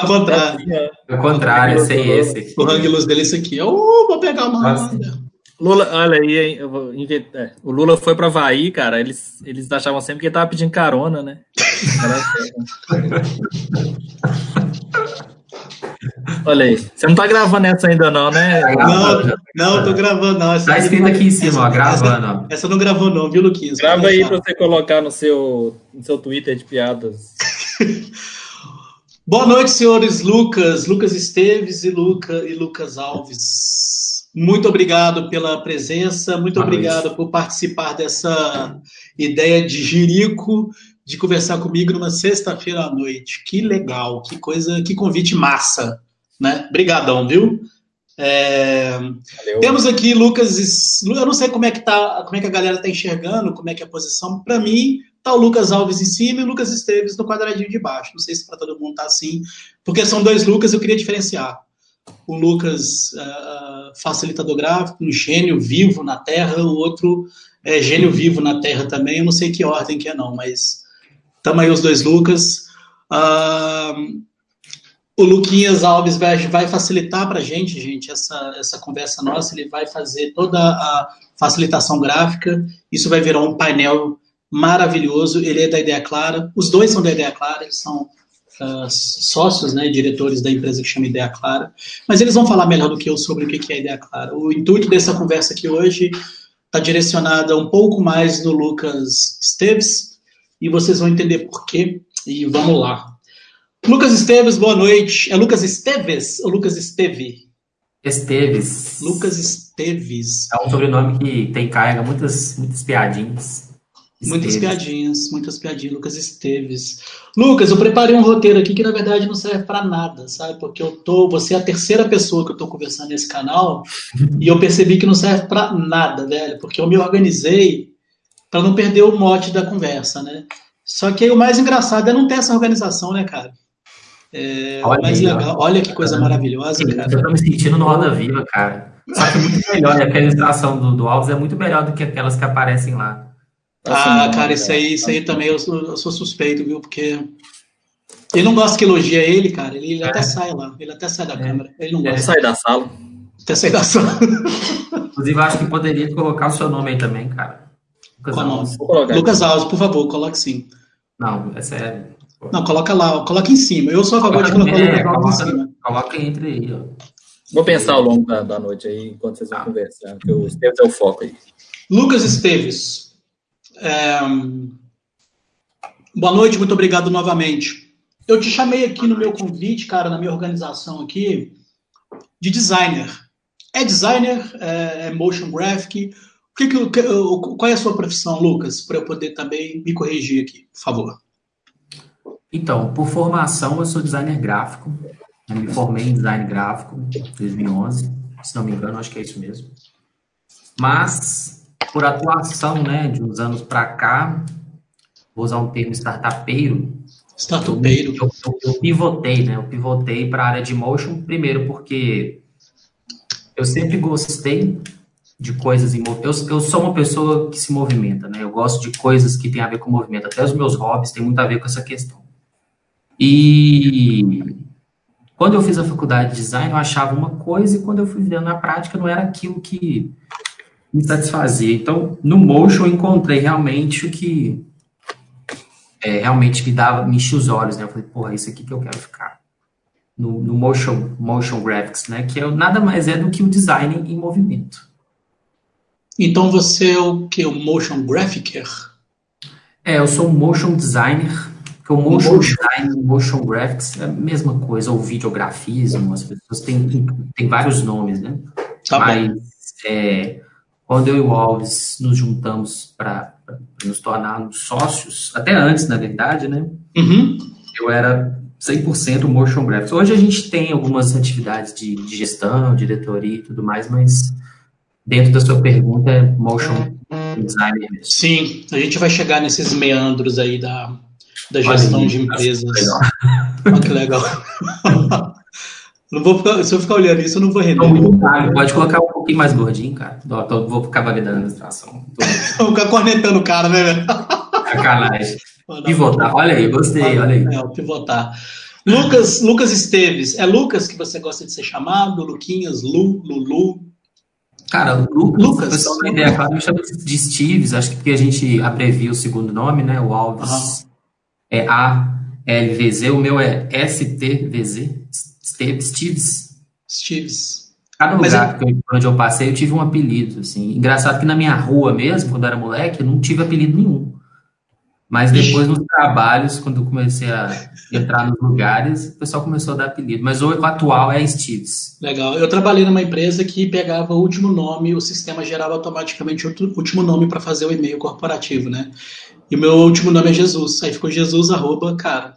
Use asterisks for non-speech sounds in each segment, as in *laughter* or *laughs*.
Ao contrário. Ao contrário, sei esse. O hang luz dele é esse aqui. Oh, vou pegar uma onda. Lula, olha aí, hein, eu vou inventar. É, o Lula foi pra Havaí, cara. Eles, eles achavam sempre que ele tava pedindo carona, né? *laughs* olha aí. Você não tá gravando essa ainda, não, né? Não, não, tô gravando, não. Essa tá escrito aqui em cima, essa, ó, gravando. Essa, essa, não gravou, não, viu, Luquinhas? Grava aí pra você colocar no seu, no seu Twitter de piadas. *laughs* Boa noite, senhores Lucas, Lucas Esteves e, Luca, e Lucas Alves. Muito obrigado pela presença, muito Boa obrigado noite. por participar dessa ideia de Jirico de conversar comigo numa sexta-feira à noite. Que legal, que coisa, que convite massa, né? Obrigadão, viu? É... Temos aqui Lucas, eu não sei como é que tá, como é que a galera está enxergando, como é que é a posição. Para mim, tá o Lucas Alves em cima e o Lucas Esteves no quadradinho de baixo. Não sei se para todo mundo tá assim, porque são dois Lucas, eu queria diferenciar o Lucas uh, facilitador gráfico, um gênio vivo na Terra, o outro é gênio vivo na Terra também, eu não sei que ordem que é não, mas estamos aí os dois Lucas. Uh, o Luquinhas Alves vai, vai facilitar para a gente, gente, essa, essa conversa nossa, ele vai fazer toda a facilitação gráfica, isso vai virar um painel maravilhoso, ele é da Ideia Clara, os dois são da Ideia Clara, eles são uh, sócios, né, diretores da empresa que chama Ideia Clara, mas eles vão falar melhor do que eu sobre o que é Ideia Clara. O intuito dessa conversa aqui hoje está direcionada um pouco mais no Lucas Esteves, e vocês vão entender por quê, e vamos lá. Lucas Esteves, boa noite. É Lucas Esteves ou Lucas Esteve? Esteves. Lucas Esteves. É um sobrenome que tem carga muitas, muitas piadinhas. Muitas piadinhas, muitas piadinhas, Lucas Esteves. Lucas, eu preparei um roteiro aqui que na verdade não serve para nada, sabe? Porque eu tô, você é a terceira pessoa que eu tô conversando nesse canal *laughs* e eu percebi que não serve para nada, velho, porque eu me organizei para não perder o mote da conversa, né? Só que aí o mais engraçado é não ter essa organização, né, cara? É, olha, mais legal. olha que coisa maravilhosa, cara. Eu tô me sentindo no Roda Viva, cara. Só que é muito melhor, né? a organização do, do Alves é muito melhor do que aquelas que aparecem lá. Ah, assim, cara, isso aí, isso aí também eu sou, eu sou, suspeito, viu? Porque ele não gosta que elogia ele, cara. Ele, ele é. até sai lá, ele até sai da é. câmera. Ele não gosta. Ele sai da sala. Até sai da sala. Inclusive, acho que poderia colocar o seu nome aí também, cara. Lucas Alves. Lucas Alves, por favor, coloque sim. Não, é sério. Não, coloca lá, coloca em cima. Eu sou a favor de colocar o Lucas Alves em cima. Coloca entre aí, ó. Vou pensar ao longo da, da noite aí, enquanto vocês vão ah. conversar, porque o Esteves é o foco aí. Lucas Esteves, é... Boa noite, muito obrigado novamente. Eu te chamei aqui no meu convite, cara, na minha organização aqui, de designer. É designer, é, é motion graphic. O que que, qual é a sua profissão, Lucas, para eu poder também me corrigir aqui, por favor? Então, por formação, eu sou designer gráfico. Eu me formei em design gráfico em 2011, se não me engano, acho que é isso mesmo. Mas por atuação, né, de uns anos para cá, vou usar um termo startupeiro. Startupeiro. Eu, eu, eu pivotei, né? Eu pivotei para a área de motion, primeiro porque eu sempre gostei de coisas em eu, eu sou uma pessoa que se movimenta, né? Eu gosto de coisas que tem a ver com movimento. Até os meus hobbies têm muito a ver com essa questão. E quando eu fiz a faculdade de design, eu achava uma coisa e quando eu fui vendo na prática não era aquilo que me satisfazia. Então, no Motion eu encontrei realmente o que é, realmente me dava, me enchia os olhos, né? Eu falei, porra, é isso aqui que eu quero ficar. No, no motion, motion graphics, né? Que é, nada mais é do que o design em movimento. Então você é o que? O motion graphicer? É, eu sou um motion designer. Porque o motion, motion. design motion graphics é a mesma coisa, ou videografismo, as pessoas têm, têm, vários nomes, né? Tá Mas é, quando eu e o Alves nos juntamos para nos tornarmos sócios, até antes, na verdade, né? Uhum. Eu era 100% motion graphics. Hoje a gente tem algumas atividades de, de, gestão, diretoria e tudo mais, mas dentro da sua pergunta é motion designer mesmo. Sim, a gente vai chegar nesses meandros aí da, da gestão Olha, de empresas. Olha que legal. *laughs* Não vou ficar, se eu ficar olhando isso, eu não vou render. Não, pode colocar um pouquinho mais gordinho, cara. Tô, vou ficar validando a administração. *laughs* vou ficar cornetando o cara, né, velho? Sacanagem. Pivotar. Olha aí, gostei, olha aí. É, pivotar. Lucas, Lucas Esteves, é Lucas que você gosta de ser chamado? Luquinhas, Lu, Lulu? Cara, Lucas, Lucas. pessoal da ideia, claro, me chama de Steves, acho que porque a gente abrevia o segundo nome, né? O Alves uhum. é A-L-V-Z, o meu é S-T-V-Z, Steves. Steves. Cada lugar é... onde eu passei, eu tive um apelido, assim. Engraçado que na minha rua mesmo, quando eu era moleque, eu não tive apelido nenhum. Mas depois nos trabalhos, quando eu comecei a entrar nos lugares, o pessoal começou a dar apelido. Mas o atual é Steves. Legal. Eu trabalhei numa empresa que pegava o último nome, o sistema gerava automaticamente o último nome para fazer o e-mail corporativo, né? E meu último nome é Jesus. Aí ficou Jesus, arroba, cara.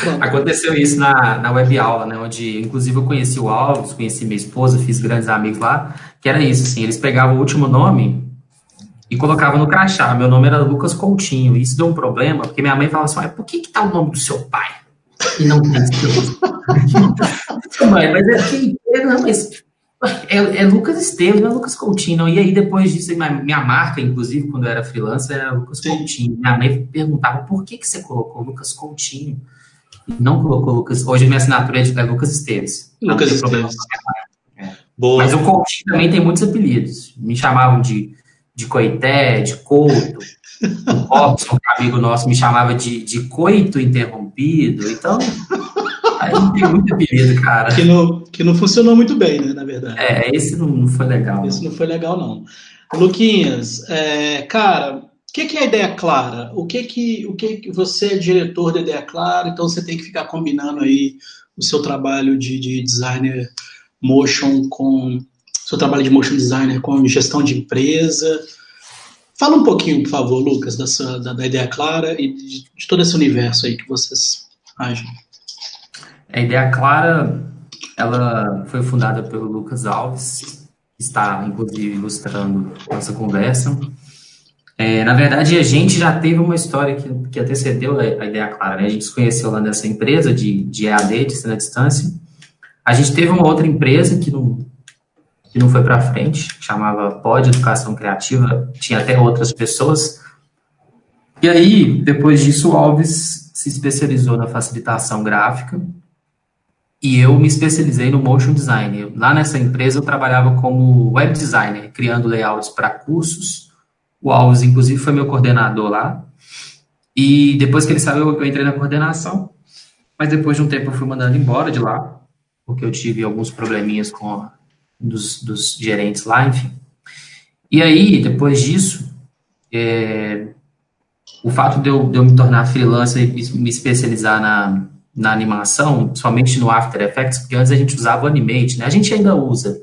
Pronto. Aconteceu isso na, na web aula, né? Onde, inclusive, eu conheci o Alves, conheci minha esposa, fiz grandes amigos lá, que era isso, assim, eles pegavam o último nome e colocava no crachá. Meu nome era Lucas Coutinho. E isso deu um problema, porque minha mãe falava assim: por que, que tá o nome do seu pai? E não tem *laughs* mãe, mas é que. Não, mas é, é, Lucas Esteves, não é Lucas Coutinho. E aí, depois disso, minha, marca, inclusive, quando eu era freelancer, era Lucas Sim. Coutinho. Minha mãe perguntava por que, que você colocou Lucas Coutinho e não colocou Lucas. Hoje, minha assinatura é, é Lucas Esteves. Lucas Esteves. É. Mas o Coutinho também tem muitos apelidos. Me chamavam de de coité, de couto. *laughs* O Robson, que é amigo nosso, me chamava de, de coito interrompido. Então, aí tem muito apelido, cara. Que não, que não funcionou muito bem, né, na verdade. É, esse não, não foi legal. Esse não. foi legal, não. Luquinhas, é, cara, o que, que, é a ideia clara? O que que, o que que você é diretor da ideia clara, então você tem que ficar combinando aí o seu trabalho de, de designer motion com seu trabalho de motion designer com gestão de empresa. Fala um pouquinho, por favor, Lucas, dessa, da, da ideia clara e de, de, todo esse universo aí que vocês agem. A ideia clara, ela foi fundada pelo Lucas Alves, que está, inclusive, ilustrando nossa conversa. É, na verdade, a gente já teve uma história que, que antecedeu a, ideia clara. Né? A gente se conheceu lá nessa empresa de, de EAD, de ensino à distância. A gente teve uma outra empresa que não, que não foi para frente, chamava Pod Educação Criativa, tinha até outras pessoas. E aí, depois disso, o Alves se especializou na facilitação gráfica e eu me especializei no motion design. Lá nessa empresa eu trabalhava como web designer, criando layouts para cursos. O Alves, inclusive, foi meu coordenador lá. E depois que ele saiu, eu entrei na coordenação. Mas depois de um tempo eu fui mandando embora de lá, porque eu tive alguns probleminhas com dos, dos gerentes lá, enfim. E aí, depois disso, é, o fato de eu, de eu, me tornar freelancer e me especializar na, na animação, somente no After Effects, porque antes a gente usava o Animate, né? A gente ainda usa,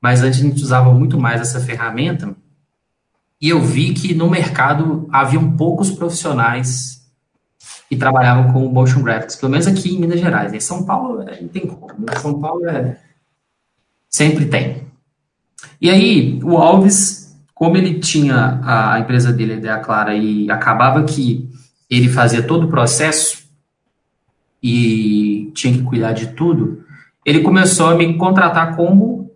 mas antes a gente usava muito mais essa ferramenta. E eu vi que no mercado haviam poucos profissionais que trabalhavam com motion graphics, pelo menos aqui em Minas Gerais. Em São Paulo é, não tem como. Né? São Paulo é Sempre tem. E aí, o Alves, como ele tinha a empresa dele, a Clara, e acabava que ele fazia todo o processo e tinha que cuidar de tudo, ele começou a me contratar como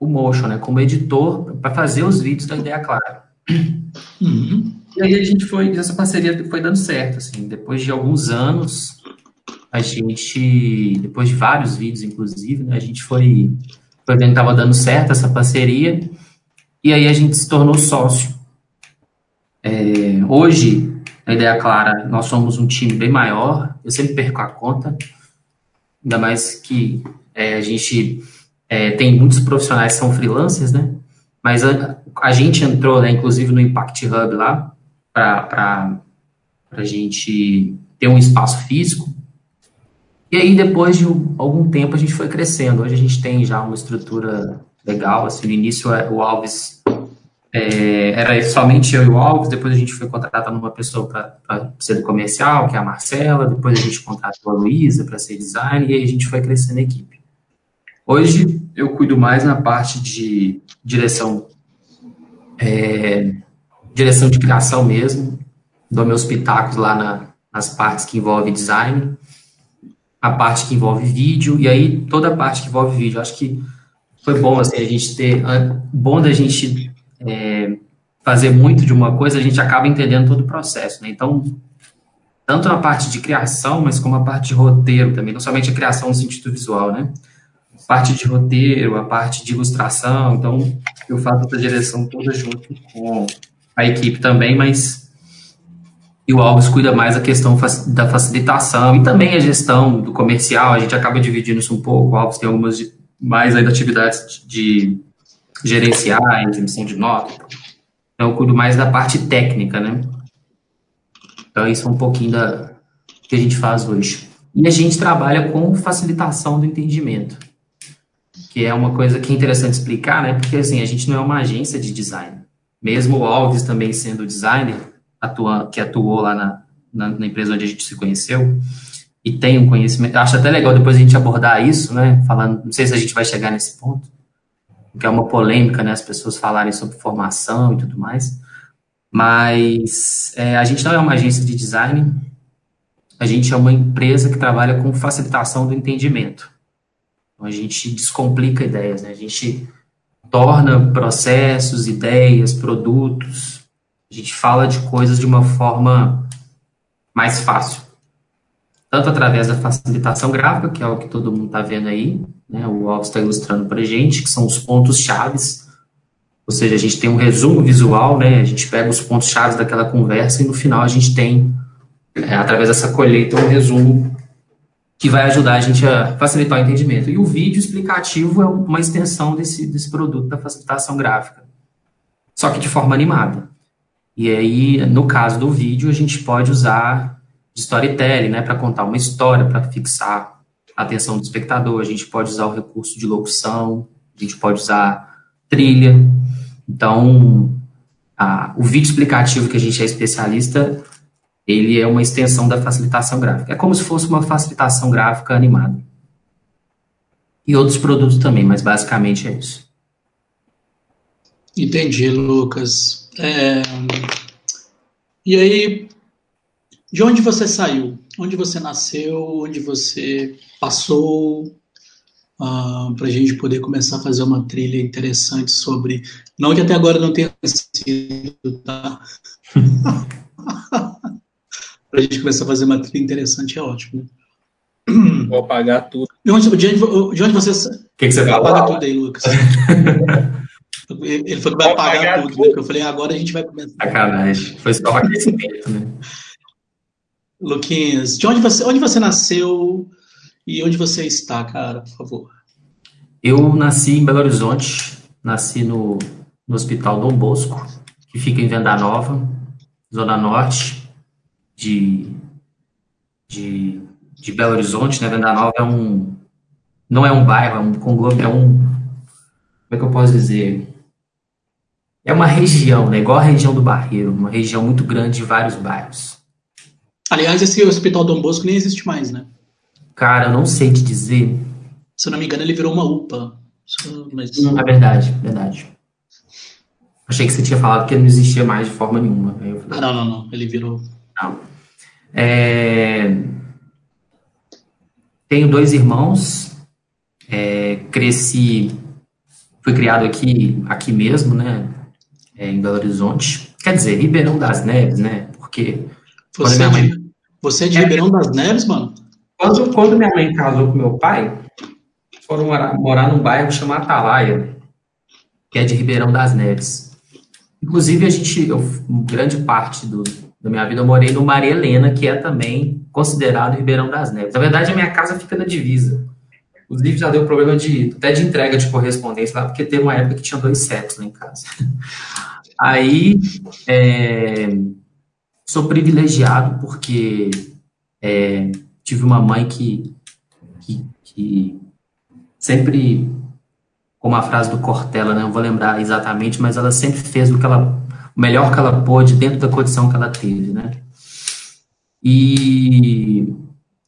o Motion, né, como editor, para fazer os vídeos da Ideia Clara. Uhum. E aí a gente foi, essa parceria foi dando certo, assim, depois de alguns anos, a gente, depois de vários vídeos, inclusive, né, a gente foi foi vendo que estava dando certo essa parceria, e aí a gente se tornou sócio. É, hoje, a ideia clara, nós somos um time bem maior, eu sempre perco a conta, ainda mais que é, a gente é, tem muitos profissionais que são freelancers, né? Mas a, a gente entrou, né, inclusive no Impact Hub lá, para a gente ter um espaço físico, e aí, depois de algum tempo, a gente foi crescendo. Hoje a gente tem já uma estrutura legal. Assim, no início, é, o Alves é, era somente eu e o Alves. Depois a gente foi contratar uma pessoa para ser do comercial, que é a Marcela. Depois a gente contratou a Luísa para ser design. E aí a gente foi crescendo a equipe. Hoje eu cuido mais na parte de direção, é, direção de criação mesmo. Dou meus pitacos lá na, nas partes que envolvem design a parte que envolve vídeo, e aí toda a parte que envolve vídeo. Acho que foi bom, assim, a gente ter, bom da gente é, fazer muito de uma coisa, a gente acaba entendendo todo o processo, né? Então, tanto na parte de criação, mas como a parte de roteiro também, não somente a criação no sentido visual, né? parte de roteiro, a parte de ilustração, então eu faço essa direção toda junto com a equipe também, mas e o Alves cuida mais da questão da facilitação e também a gestão do comercial, a gente acaba dividindo isso um pouco, o Alves tem algumas mais ainda atividades de gerenciais, emissão de nota, então eu cuido mais da parte técnica, né? Então isso é um pouquinho da que a gente faz hoje. E a gente trabalha com facilitação do entendimento que é uma coisa que é interessante explicar, né? Porque assim, a gente não é uma agência de design. Mesmo o Alves também sendo designer, atua, que atuou lá na, na, na, empresa onde a gente se conheceu, e tem um conhecimento. Acho até legal depois a gente abordar isso, né? Falando, não sei se a gente vai chegar nesse ponto, porque é uma polêmica, né? As pessoas falarem sobre formação e tudo mais. Mas é, a gente não é uma agência de design, a gente é uma empresa que trabalha com facilitação do entendimento. Então, a gente descomplica ideias, né? A gente torna processos, ideias, produtos, a gente fala de coisas de uma forma mais fácil. Tanto através da facilitação gráfica, que é o que todo mundo está vendo aí, né? o Alves está ilustrando para a gente, que são os pontos chaves. Ou seja, a gente tem um resumo visual, né? a gente pega os pontos chaves daquela conversa e no final a gente tem, é, através dessa colheita, um resumo que vai ajudar a gente a facilitar o entendimento. E o vídeo explicativo é uma extensão desse, desse produto da facilitação gráfica, só que de forma animada. E aí, no caso do vídeo, a gente pode usar storytelling, né, para contar uma história, para fixar a atenção do espectador. A gente pode usar o recurso de locução, a gente pode usar trilha. Então, a, o vídeo explicativo que a gente é especialista ele é uma extensão da facilitação gráfica. É como se fosse uma facilitação gráfica animada. E outros produtos também, mas basicamente é isso. Entendi, Lucas. É... E aí, de onde você saiu? Onde você nasceu? Onde você passou? Uh, ah, para a gente poder começar a fazer uma trilha interessante sobre. Não que até agora não tenha sido, tá? *laughs* para a gente começar a fazer uma trilha interessante, é ótimo. Né? Vou apagar tudo. De onde, de onde, de onde você. O que, que você vai Apaga tudo aí, Lucas. *laughs* Ele falou que vai apagar, apagar tudo, tudo. Né? eu falei, agora a gente vai começar. Sacanagem. Foi só um aquecimento, né? *laughs* Luquinhas, de onde você, onde você nasceu e onde você está, cara, por favor? Eu nasci em Belo Horizonte, nasci no, no Hospital Dom Bosco, que fica em Venda Nova, Zona Norte de, de, de Belo Horizonte, né? Venda Nova é um, não é um bairro, é um conglomerado, é um, como é que eu posso dizer? É uma região, né? Igual a região do Barreiro, uma região muito grande de vários bairros. Aliás, esse Hospital Dom Bosco nem existe mais, né? Cara, eu não sei te dizer. Se eu não me engano, ele virou uma UPA. Mas... É verdade, verdade. Achei que você tinha falado que ele não existia mais de forma nenhuma. Falei, ah, não, não, não. Ele virou. Não. É, tenho dois irmãos, é, cresci, fui criado aqui, aqui mesmo, né, é, em Belo Horizonte. Quer dizer, Ribeirão das Neves, né, porque... Você, mãe, você é de Ribeirão das Neves, mano? Quando, quando minha mãe casou com meu pai, foram morar, morar num bairro chamado Atalaia, que é de Ribeirão das Neves. Inclusive, a gente, eu, grande parte do, da minha vida, eu morei no Maria Helena, que é também considerado Ribeirão das Neves. Na verdade, a minha casa fica na divisa. Inclusive, já deu problema de, até de entrega de correspondência lá, porque teve uma época que tinha dois setos lá em casa. *laughs* Aí, é, sou privilegiado porque é, tive uma mãe que, que, que sempre, como a frase do Cortella, né, não vou lembrar exatamente, mas ela sempre fez o que ela o melhor que ela pôde dentro da condição que ela teve, né? E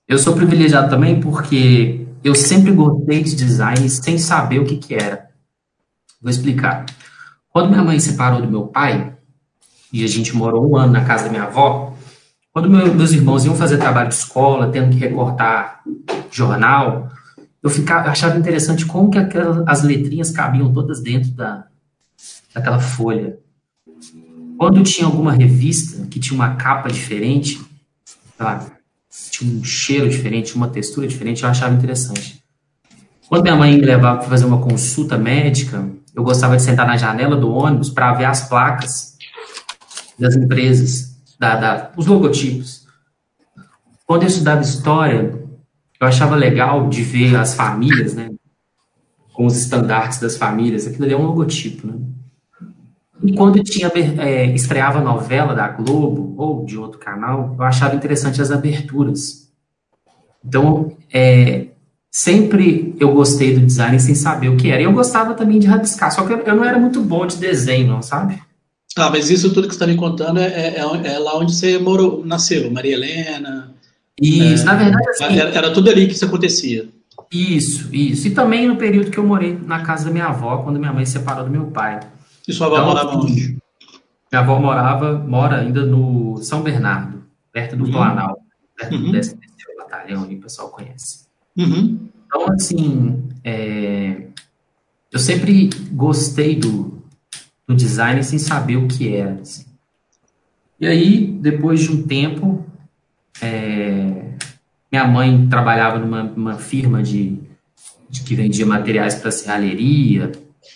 eu sou privilegiado também porque eu sempre gostei de design sem saber o que, que era. Vou explicar. Quando minha mãe se separou do meu pai, e a gente morou um ano na casa da minha avó, quando meu, meus irmãos iam fazer trabalho de escola, tendo que recortar jornal, eu ficava, achava interessante como que aquelas, as letrinhas cabiam todas dentro da, daquela folha. Quando tinha alguma revista que tinha uma capa diferente, lá, tinha um cheiro diferente, uma textura diferente, eu achava interessante. Quando minha mãe me levava para fazer uma consulta médica, eu gostava de sentar na janela do ônibus para ver as placas das empresas, da, da, os logotipos. Quando eu estudava história, eu achava legal de ver as famílias, né? Com os estandartes das famílias. Aquilo ali é um logotipo, né? E quando tinha, é, estreava novela da Globo ou de outro canal, eu achava interessante as aberturas. Então, é, sempre eu gostei do design sem saber o que era. E eu gostava também de rabiscar, só que eu, eu não era muito bom de desenho, não, sabe? Ah, mas isso tudo que você está me contando é, é, é, lá onde você morou, nasceu, Maria Helena. Isso, é, na verdade, assim, era, era, tudo ali que isso acontecia. Isso, isso. E também no período que eu morei na casa da minha avó, quando minha mãe se separou do meu pai. E sua avó então, morava onde? Minha avó morava, mora ainda no São Bernardo, perto do uhum. Planalto, perto uhum. desse, desse batalhão aí, o pessoal conhece. Uhum. Então, assim, é, eu sempre gostei do, do design sem saber o que era. Assim. E aí, depois de um tempo, é, minha mãe trabalhava numa, firma de, de, que vendia materiais para serralheria,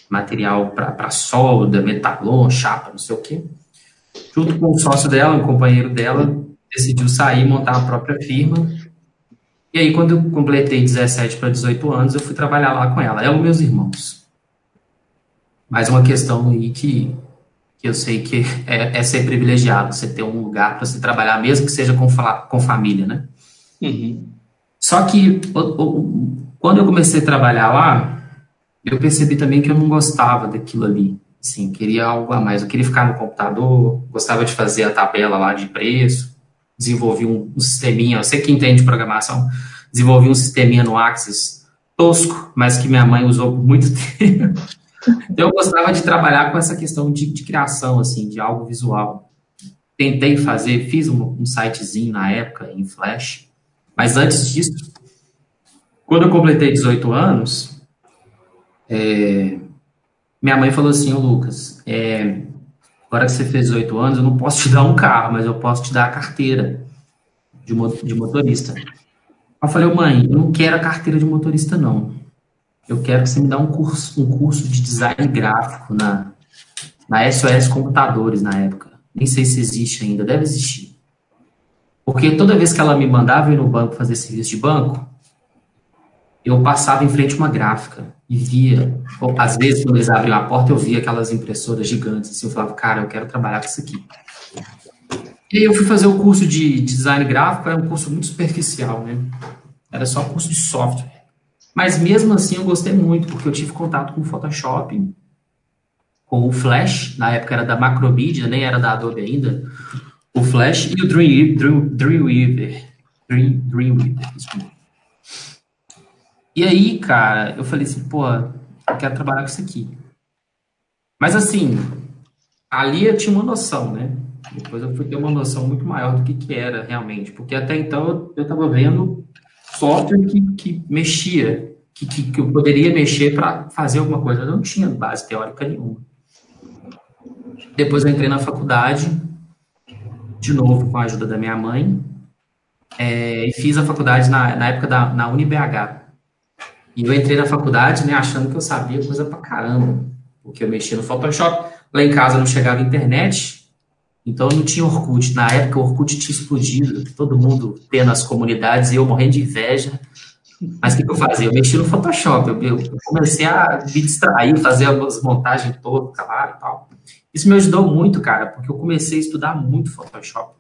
material para solda, metalon, chapa, não sei o quê. Junto com o sócio dela, um companheiro dela, decidiu sair montar a própria firma. E aí, quando eu completei 17 para 18 anos, eu fui trabalhar lá com ela, ela e meus irmãos. Mais uma questão aí que que eu sei que *laughs* é, é ser privilegiado, você ter um lugar para se trabalhar, mesmo que seja com, com família, né? Uhum. Só que quando eu comecei a trabalhar lá, eu percebi também que eu não gostava daquilo ali. Assim, queria algo a mais. Eu queria ficar no computador, gostava de fazer a tabela lá de preço, desenvolvi um, um sisteminha, você que entende de programação, desenvolvi um sisteminha no Axis tosco, mas que minha mãe usou por muito *laughs* tempo. Então, eu gostava de trabalhar com essa questão de, de criação, assim, de algo visual. Tentei fazer, fiz um, um sitezinho na época, em Flash, mas antes disso, quando eu completei 18 anos, é, minha mãe falou assim, Lucas, é, agora que você fez 18 anos, eu não posso te *laughs* dar um carro, mas eu posso te dar a carteira de, de motorista. Eu falei, mãe, eu não quero a carteira de motorista, não eu quero que você me dê um curso, um curso de design gráfico na, na SOS Computadores na época. Nem sei se existe ainda, deve existir. Porque toda vez que ela me mandava ir no banco fazer serviço de banco, eu passava em frente a uma gráfica e via, ou, às vezes quando eles abriam a porta, eu via aquelas impressoras gigantes, assim, eu falava, cara, eu quero trabalhar com isso aqui. E aí eu fui fazer o curso de design gráfico, era um curso muito superficial, né? Era só curso de software. Mas mesmo assim eu gostei muito, porque eu tive contato com o Photoshop, com o Flash, na época era da Macromedia, nem era da Adobe ainda, o Flash e o Dream, Dream, Dreamweaver. Dream, Dreamweaver, E aí, cara, eu falei assim, pô, eu quero trabalhar com isso aqui. Mas assim, ali eu tinha uma noção, né? Depois eu fui ter uma noção muito maior do que, que era realmente, porque até então eu estava vendo software que, que mexia, que, que, que eu poderia mexer para fazer alguma coisa. Eu não tinha base teórica nenhuma. Depois eu entrei na faculdade, de novo com a ajuda da minha mãe, é, e fiz a faculdade na, na época da na UniBH. E eu entrei na faculdade, né, achando que eu sabia coisa pra caramba, porque eu mexia no Photoshop. Lá em casa não chegava internet, então não tinha Orkut. Na época o Orkut tinha explodido, todo mundo tendo as comunidades e eu morrendo de inveja. Mas o que, que, eu fazia? Eu mexia no Photoshop, eu, eu, comecei a me distrair, fazer as montagens todas, claro e tal. Isso me ajudou muito, cara, porque eu comecei a estudar muito Photoshop.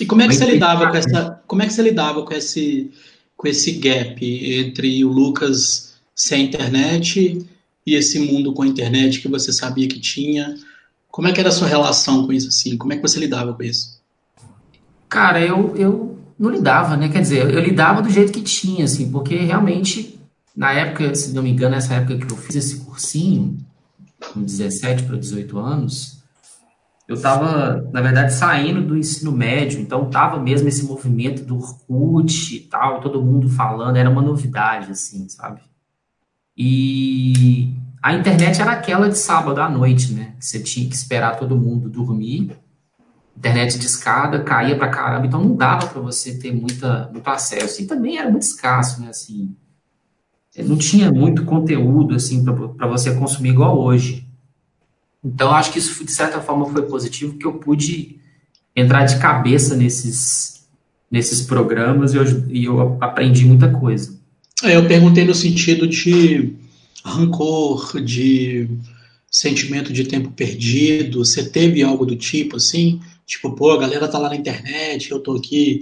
E como é que você lidava com essa, como é que você lidava com esse, com esse gap entre o Lucas sem internet e esse mundo com a internet que você sabia que tinha? Como é que era a sua relação com isso, assim? Como é que você lidava com isso? Cara, eu, eu não lidava, né? Quer dizer, eu lidava do jeito que tinha, assim, porque realmente, na época, se não me engano, nessa época que eu fiz esse cursinho, com 17 para 18 anos, eu estava, na verdade, saindo do ensino médio, então estava mesmo esse movimento do Orkut e tal, todo mundo falando, era uma novidade, assim, sabe? E a internet era aquela de sábado à noite, né? Você tinha que esperar todo mundo dormir, internet de escada, caía pra caramba, então não dava para você ter muita, muito acesso. E também era muito escasso, né, assim. Não tinha muito conteúdo, assim, para você consumir igual hoje. Então, acho que isso, de certa forma, foi positivo, porque eu pude entrar de cabeça nesses, nesses programas e eu, e eu aprendi muita coisa. É, eu perguntei no sentido de rancor, de sentimento de tempo perdido. Você teve algo do tipo assim? Tipo, pô, a galera tá lá na internet, eu tô aqui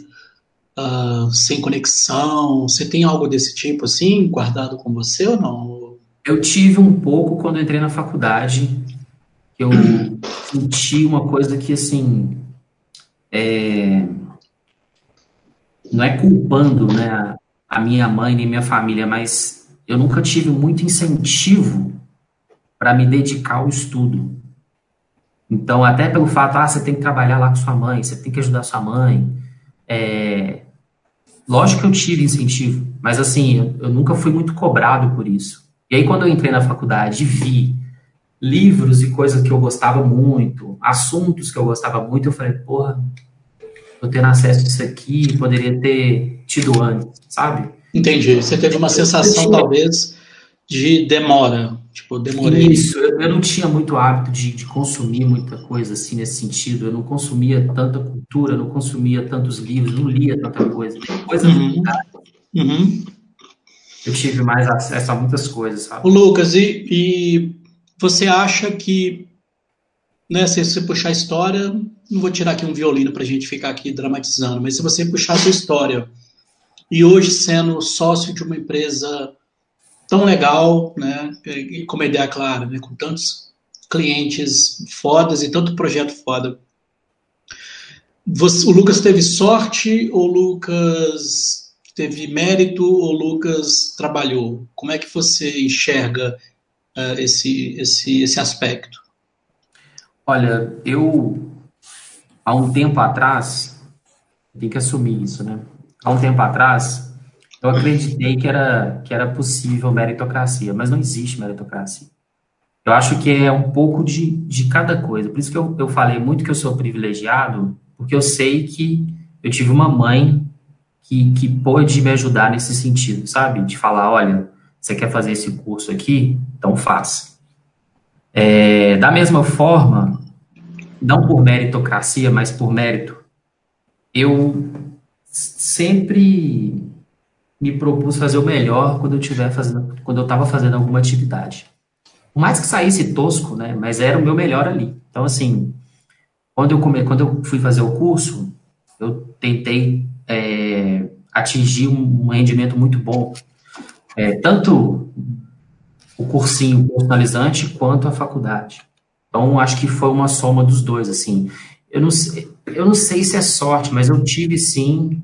uh, sem conexão. Você tem algo desse tipo assim, guardado com você ou não? Eu tive um pouco quando entrei na faculdade. Eu senti uma coisa que, assim, é, não é culpando né, a, minha mãe nem minha família, mas eu nunca tive muito incentivo para me dedicar ao estudo. Então, até pelo fato, ah, você tem que trabalhar lá com sua mãe, você tem que ajudar sua mãe. É... Lógico que eu tive incentivo, mas assim, eu, eu nunca fui muito cobrado por isso. E aí, quando eu entrei na faculdade e vi livros e coisas que eu gostava muito, assuntos que eu gostava muito, eu falei, porra, tô tendo acesso a isso aqui, poderia ter tido antes, sabe? Entendi. Você teve uma sensação, talvez, de demora. Tipo, demorei. Isso, eu, eu não tinha muito hábito de, de, consumir muita coisa assim nesse sentido. Eu não consumia tanta cultura, não consumia tantos livros, não lia tanta coisa. Coisa uhum. Uhum. Eu tive mais acesso a muitas coisas, sabe? O Lucas, e, e você acha que, né, se você puxar a história, não vou tirar aqui um violino para a gente ficar aqui dramatizando, mas se você puxar a sua história e hoje sendo sócio de uma empresa tão legal, né, e com uma ideia clara, né, com tantos clientes fodas e tanto projeto foda. Você, o Lucas teve sorte ou o Lucas teve mérito ou o Lucas trabalhou? Como é que você enxerga uh, esse, esse, esse aspecto? Olha, eu há um tempo atrás, tem que assumir isso, né? Há um tempo atrás, eu acreditei que era, que era possível meritocracia, mas não existe meritocracia. Eu acho que é um pouco de, de cada coisa. Por isso que eu, eu falei muito que eu sou privilegiado, porque eu sei que eu tive uma mãe que, que pôde me ajudar nesse sentido, sabe? De falar, olha, você quer fazer esse curso aqui? Então faça. É, da mesma forma, não por meritocracia, mas por mérito, eu sempre me propus fazer o melhor quando eu estiver fazendo, quando eu estava fazendo alguma atividade. Por mais que saísse tosco, né, mas era o meu melhor ali. Então, assim, quando eu, come, quando eu fui fazer o curso, eu tentei é, atingir um, um, rendimento muito bom. É, tanto o cursinho personalizante quanto a faculdade. Então, acho que foi uma soma dos dois, assim. Eu não, eu não sei se é sorte, mas eu tive, sim,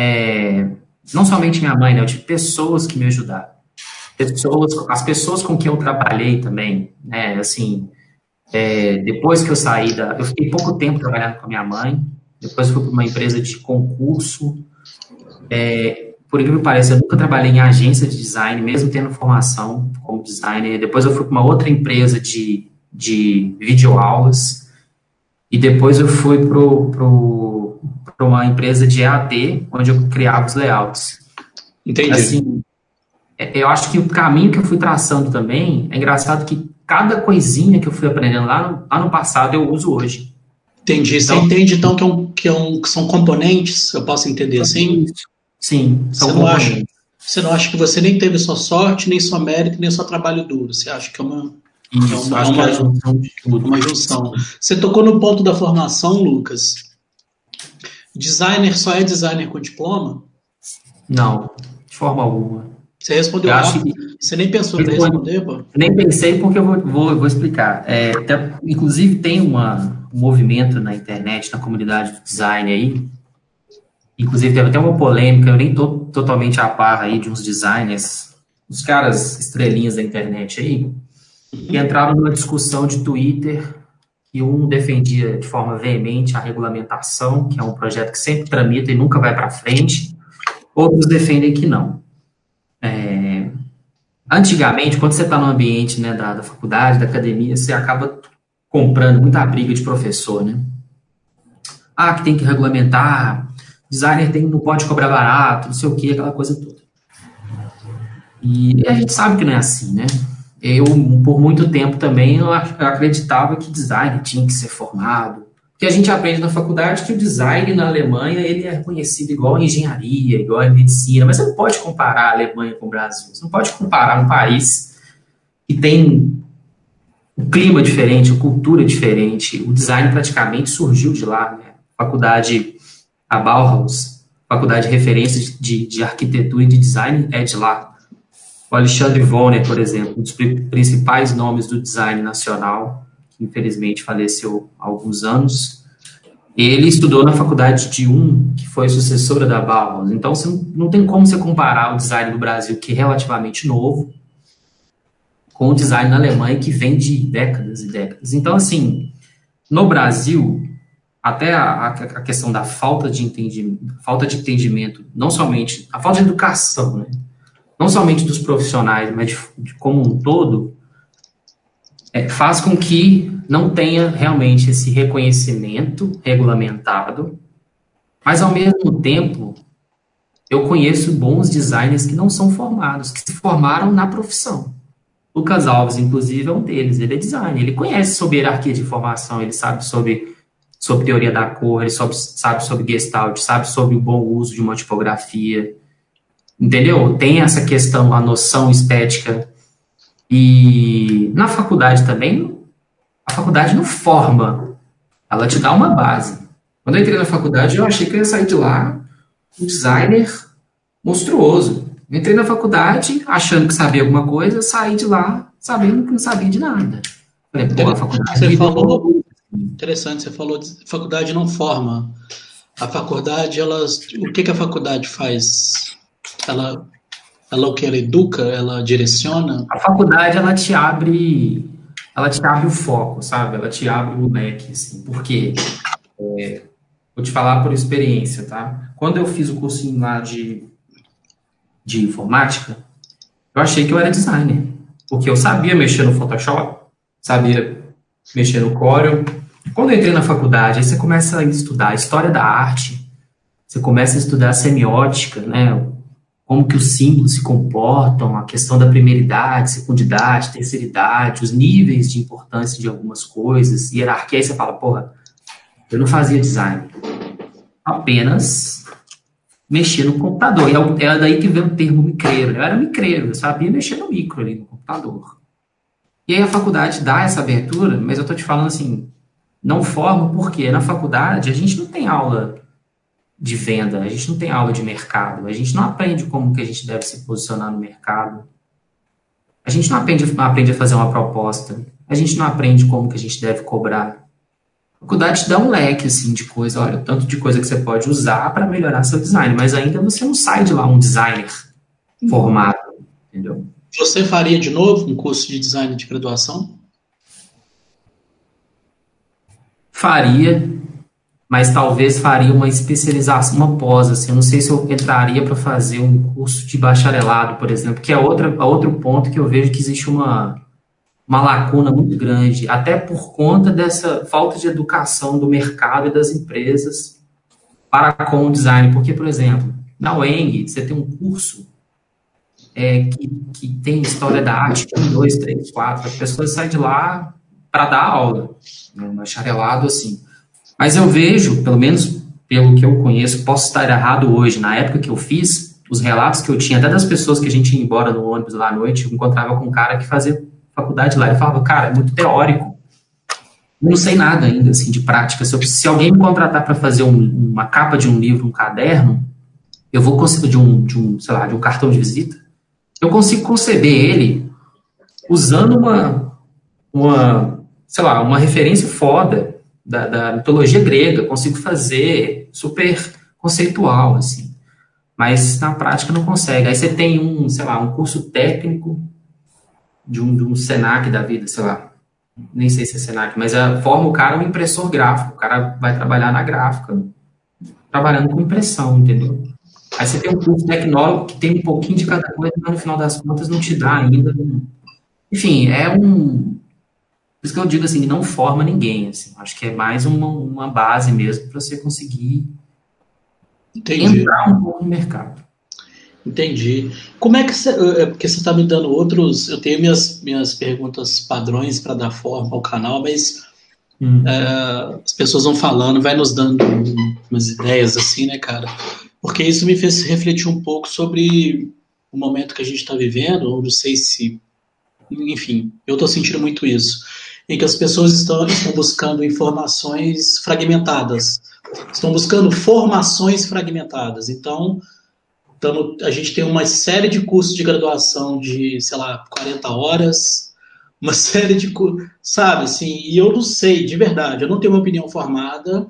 é, não somente minha mãe, né? Eu tive pessoas que me ajudaram. Pessoas, as pessoas com quem eu trabalhei também, né? Assim, é, depois que eu saí da. Eu fiquei pouco tempo trabalhando com a minha mãe, depois fui para uma empresa de concurso. É, por incrível que pareça, eu nunca trabalhei em agência de design, mesmo tendo formação como designer. Depois eu fui para uma outra empresa de, de videoaulas. E depois eu fui para o para uma empresa de EAD, onde eu criava os layouts. Entendi. Assim, é, eu acho que o caminho que eu fui traçando também, é engraçado que cada coisinha que eu fui aprendendo lá no, lá no passado eu uso hoje. Entendi. Então, você entende então que, é um, que, é um, que são componentes, eu posso entender assim? Sim, são você não. Acha, você não acha que você nem teve sua sorte, nem sua mérito, nem seu trabalho duro. Você acha que é uma, Isso, é uma, uma, é junção uma junção. Você tocou no ponto da formação, Lucas. Designer só é designer com diploma? Não, de forma alguma. Você respondeu rápido? Você nem pensou em responder, pô? Nem pensei porque eu vou, vou, vou explicar. É, até, inclusive tem uma, um movimento na internet, na comunidade do design aí. Inclusive teve até uma polêmica, eu nem tô totalmente a par aí de uns designers, os caras estrelinhas da internet aí, que entraram numa discussão de Twitter que um defendia de forma veemente a regulamentação, que é um projeto que sempre tramita e nunca vai para frente, outros defendem que não. É, antigamente, quando você está no ambiente né, da, da, faculdade, da academia, você acaba comprando muita briga de professor, né? ah, que tem que regulamentar, designer tem, não pode cobrar barato, não sei o que, aquela coisa toda. E a gente sabe que não é assim, né? Eu, por muito tempo também, eu acreditava que design tinha que ser formado. Porque a gente aprende na faculdade que o design na Alemanha ele é reconhecido igual a engenharia, igual a medicina, mas você não pode comparar a Alemanha com o Brasil. Você não pode comparar um país que tem um clima diferente, uma cultura diferente. O design praticamente surgiu de lá. Né? Faculdade, a Bauhaus, faculdade de referência de, de arquitetura e de design é de lá. O Alexandre Vonner, por exemplo, um dos principais nomes do design nacional, que infelizmente faleceu há alguns anos, ele estudou na faculdade de um que foi sucessora da Bauhaus. Então, você não, tem como você comparar o design do Brasil, que é relativamente novo, com o design na Alemanha, que vem de décadas e décadas. Então, assim, no Brasil, até a, a questão da falta de entendimento, falta de entendimento, não somente a falta de educação, né? Não somente dos profissionais, mas de, de como um todo, é, faz com que não tenha realmente esse reconhecimento regulamentado, mas ao mesmo tempo eu conheço bons designers que não são formados, que se formaram na profissão. Lucas Alves, inclusive, é um deles. Ele é designer, ele conhece sobre hierarquia de informação, ele sabe sobre, sobre teoria da cor, ele sabe sobre gestalt, sabe sobre o bom uso de uma tipografia, Entendeu? Tem essa questão, a noção estética. E na faculdade também, a faculdade não forma, ela te dá uma base. Quando eu entrei na faculdade, eu achei que eu ia sair de lá um designer monstruoso. Eu entrei na faculdade achando que sabia alguma coisa, saí de lá sabendo que não sabia de nada. Falei, pô, a faculdade. Você falou, interessante, você falou, faculdade não forma. A faculdade, elas, o que, que a faculdade faz? Ela, ela o que ela educa, ela direciona? A faculdade ela te abre, ela te abre o foco, sabe? Ela te abre o leque, assim. Porque é, vou te falar por experiência, tá? Quando eu fiz o cursinho lá de de informática, eu achei que eu era designer, porque eu sabia mexer no Photoshop, sabia mexer no Corel. Quando eu entrei na faculdade, aí você começa a estudar a história da arte, você começa a estudar a semiótica, né? Como que os símbolos se comportam, a questão da primeiridade, secundidade, terceiridade, os níveis de importância de algumas coisas, hierarquia, aí você fala, porra, eu não fazia design, apenas mexer no computador. E é, é daí que vem o termo micreiro. Eu era micreiro, eu sabia mexer no micro ali no computador. E aí a faculdade dá essa abertura, mas eu tô te falando assim, não forma porque na faculdade a gente não tem aula de venda, a gente não tem aula de mercado, a gente não aprende como que a gente deve se posicionar no mercado, a gente não aprende, não aprende a fazer uma proposta, a gente não aprende como que a gente deve cobrar. A faculdade te dá um leque assim de coisa, olha, tanto de coisa que você pode usar para melhorar seu design, mas ainda você não sai de lá um designer formado, entendeu? Você faria de novo um curso de design de graduação? Faria, mas talvez faria uma especialização, uma pós, assim, eu não sei se eu entraria para fazer um curso de bacharelado, por exemplo, que é outra, outro ponto que eu vejo que existe uma, uma lacuna muito grande, até por conta dessa falta de educação do mercado e das empresas para com o design, porque, por exemplo, na UENG, você tem um curso é, que, que tem história da arte, um, dois, três, quatro, as pessoas saem de lá para dar aula, né, um bacharelado assim, mas eu vejo, pelo menos pelo que eu conheço, posso estar errado hoje. Na época que eu fiz, os relatos que eu tinha, até das pessoas que a gente ia embora no ônibus lá à noite, eu encontrava com um cara que fazia faculdade lá. Ele falava, cara, é muito teórico. Eu não sei nada ainda, assim, de prática. Se, eu, se alguém me contratar para fazer um, uma capa de um livro, um caderno, eu vou conseguir, de um, de um, sei lá, de um cartão de visita, eu consigo conceber ele usando uma, uma, sei lá, uma referência foda da, da mitologia grega, consigo fazer super conceitual, assim. Mas na prática não consegue. Aí você tem um, sei lá, um curso técnico de um, de um Senac da vida, sei lá. Nem sei se é Senac, mas a, forma o cara um impressor gráfico. O cara vai trabalhar na gráfica, trabalhando com impressão, entendeu? Aí você tem um curso tecnólogo que tem um pouquinho de cada coisa, mas no final das contas não te dá ainda. Enfim, é um, Por isso que eu digo assim, não forma ninguém, assim. Acho que é mais uma, uma base mesmo para você conseguir Entendi. entrar um pouco no mercado. Entendi. Como é que você. É, porque você está me dando outros. Eu tenho minhas, minhas perguntas padrões para dar forma ao canal, mas hum. é, as pessoas vão falando, vai nos dando umas ideias assim, né, cara? Porque isso me fez refletir um pouco sobre o momento que a gente está vivendo, ou não sei se. Enfim, eu estou sentindo muito isso. Em que as pessoas estão, estão buscando informações fragmentadas, estão buscando formações fragmentadas. Então, tamo, a gente tem uma série de cursos de graduação de, sei lá, 40 horas, uma *laughs* série de sabe, assim, e eu não sei, de verdade, eu não tenho uma opinião formada,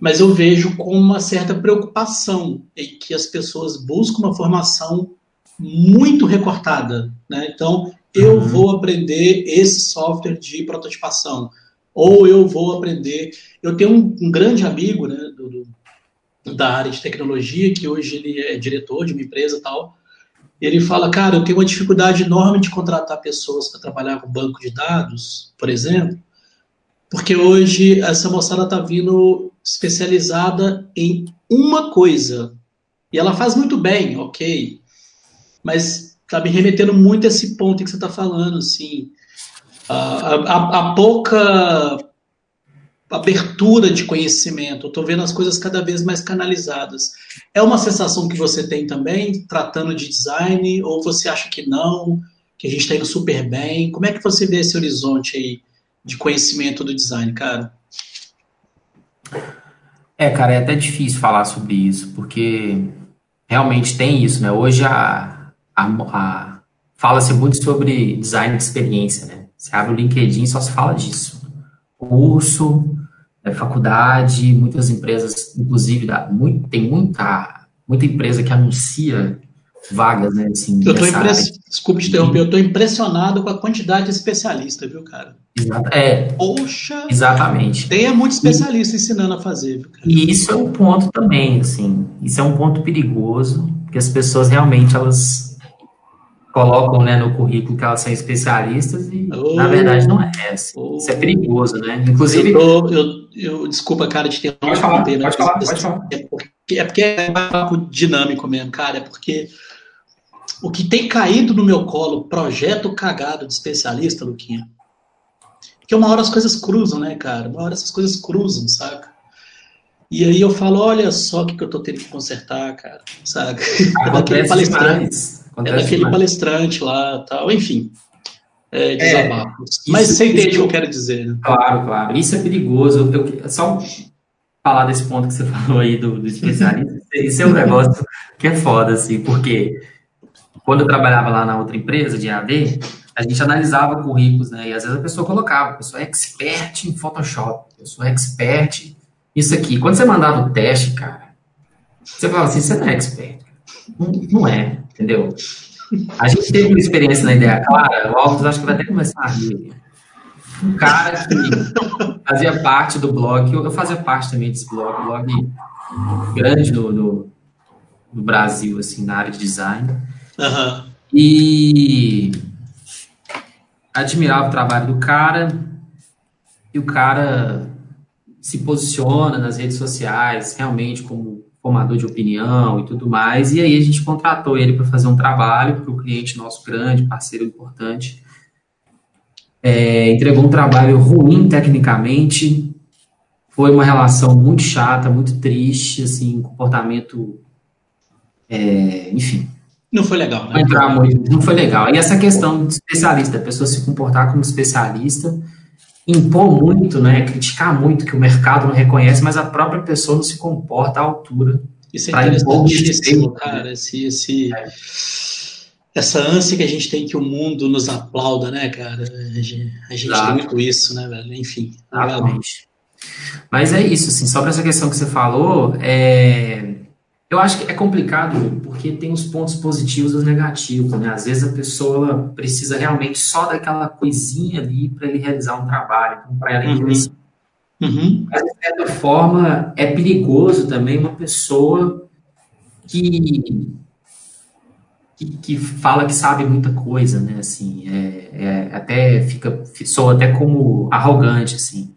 mas eu vejo com uma certa preocupação em que as pessoas buscam uma formação muito recortada, né? Então, eu uhum. vou aprender esse software de prototipação, ou eu vou aprender. Eu tenho um, um grande amigo, né, do, do, da área de tecnologia, que hoje ele é diretor de uma empresa e tal. Ele fala, cara, eu tenho uma dificuldade enorme de contratar pessoas para trabalhar com banco de dados, por exemplo, porque hoje essa moçada está vindo especializada em uma coisa. E ela faz muito bem, ok. Mas está me remetendo muito a esse ponto que você está falando, assim. A, a, a, pouca abertura de conhecimento, estou vendo as coisas cada vez mais canalizadas. É uma sensação que você tem também, tratando de design, ou você acha que não, que a gente está indo super bem? Como é que você vê esse horizonte aí de conhecimento do design, cara? É, cara, é até difícil falar sobre isso, porque realmente tem isso, né? Hoje a, a, a fala-se muito sobre design de experiência, né? Você abre o LinkedIn só se fala disso. Curso, é, faculdade, muitas empresas, inclusive, dá, muito, tem muita, muita empresa que anuncia vagas, né? Assim, eu tô impress... Desculpe te interromper, eu estou impressionado com a quantidade de especialistas, viu, cara? Exato. É. Poxa! Exatamente. Tem muito especialista e, ensinando a fazer, viu, cara? E isso é um ponto também, assim, isso é um ponto perigoso, porque as pessoas realmente, elas colocam né, no currículo que elas são especialistas e, oh, na verdade, não é. Assim. Oh, Isso é perigoso, né? Inclusive... Eu, tô, eu, eu desculpa, cara, de ter pode falar, pode, né? falar, pode falar. É porque, é porque é um papo dinâmico mesmo, cara, é porque o que tem caído no meu colo, projeto cagado de especialista, Luquinha, porque uma hora as coisas cruzam, né, cara? Uma hora essas coisas cruzam, saca? E aí eu falo, olha só o que, que eu tô tendo que consertar, cara, saca? *laughs* É daquele palestrante, é daquele demais. palestrante lá tal, enfim. É, desabafos. É, Mas você entende o que eu quero dizer, né? Claro, claro. Isso é perigoso. Eu, só falar desse ponto que você *laughs* falou aí do, do especialista, isso é um negócio que é foda, assim, porque quando eu trabalhava lá na outra empresa de AD, a gente analisava currículos, né? E às vezes a pessoa colocava, a pessoa é expert em Photoshop, a pessoa é expert isso aqui. Quando você mandava o teste, cara, você falava assim, você não é expert. Não, não é, entendeu? A gente teve uma experiência na ideia clara, o Alves acho que vai até começar a rir. Um cara que fazia parte do blog, eu, fazia parte também desse blog, blog grande do, do, do Brasil, assim, na área de design. Uhum. E admirava o trabalho do cara, e o cara se posiciona nas redes sociais realmente como formador de opinião e tudo mais. E aí a gente contratou ele para fazer um trabalho para o cliente nosso grande, parceiro importante. É, entregou um trabalho ruim tecnicamente, foi uma relação muito chata, muito triste, assim, comportamento, é, enfim. Não foi legal, né? Não foi legal. E essa questão de especialista, a pessoa se comportar como especialista, impor muito, né, criticar muito que o mercado não reconhece, mas a própria pessoa não se comporta à altura. Isso é interessantíssimo, cara, esse, esse, é. essa ânsia que a gente tem que o mundo nos aplauda, né, cara? A gente, a gente tem muito isso, né, velho? Enfim. Exatamente. Mas é isso, assim, sobre essa questão que você falou, é, eu acho que é complicado porque tem os pontos positivos e os negativos, né? Às vezes a pessoa precisa realmente só daquela coisinha ali para ele realizar um trabalho, então para ela é uhum. Uhum. Mas, de certa forma, é perigoso também uma pessoa que, que, que, fala que sabe muita coisa, né? Assim, é, é, até fica, sou até como arrogante, assim.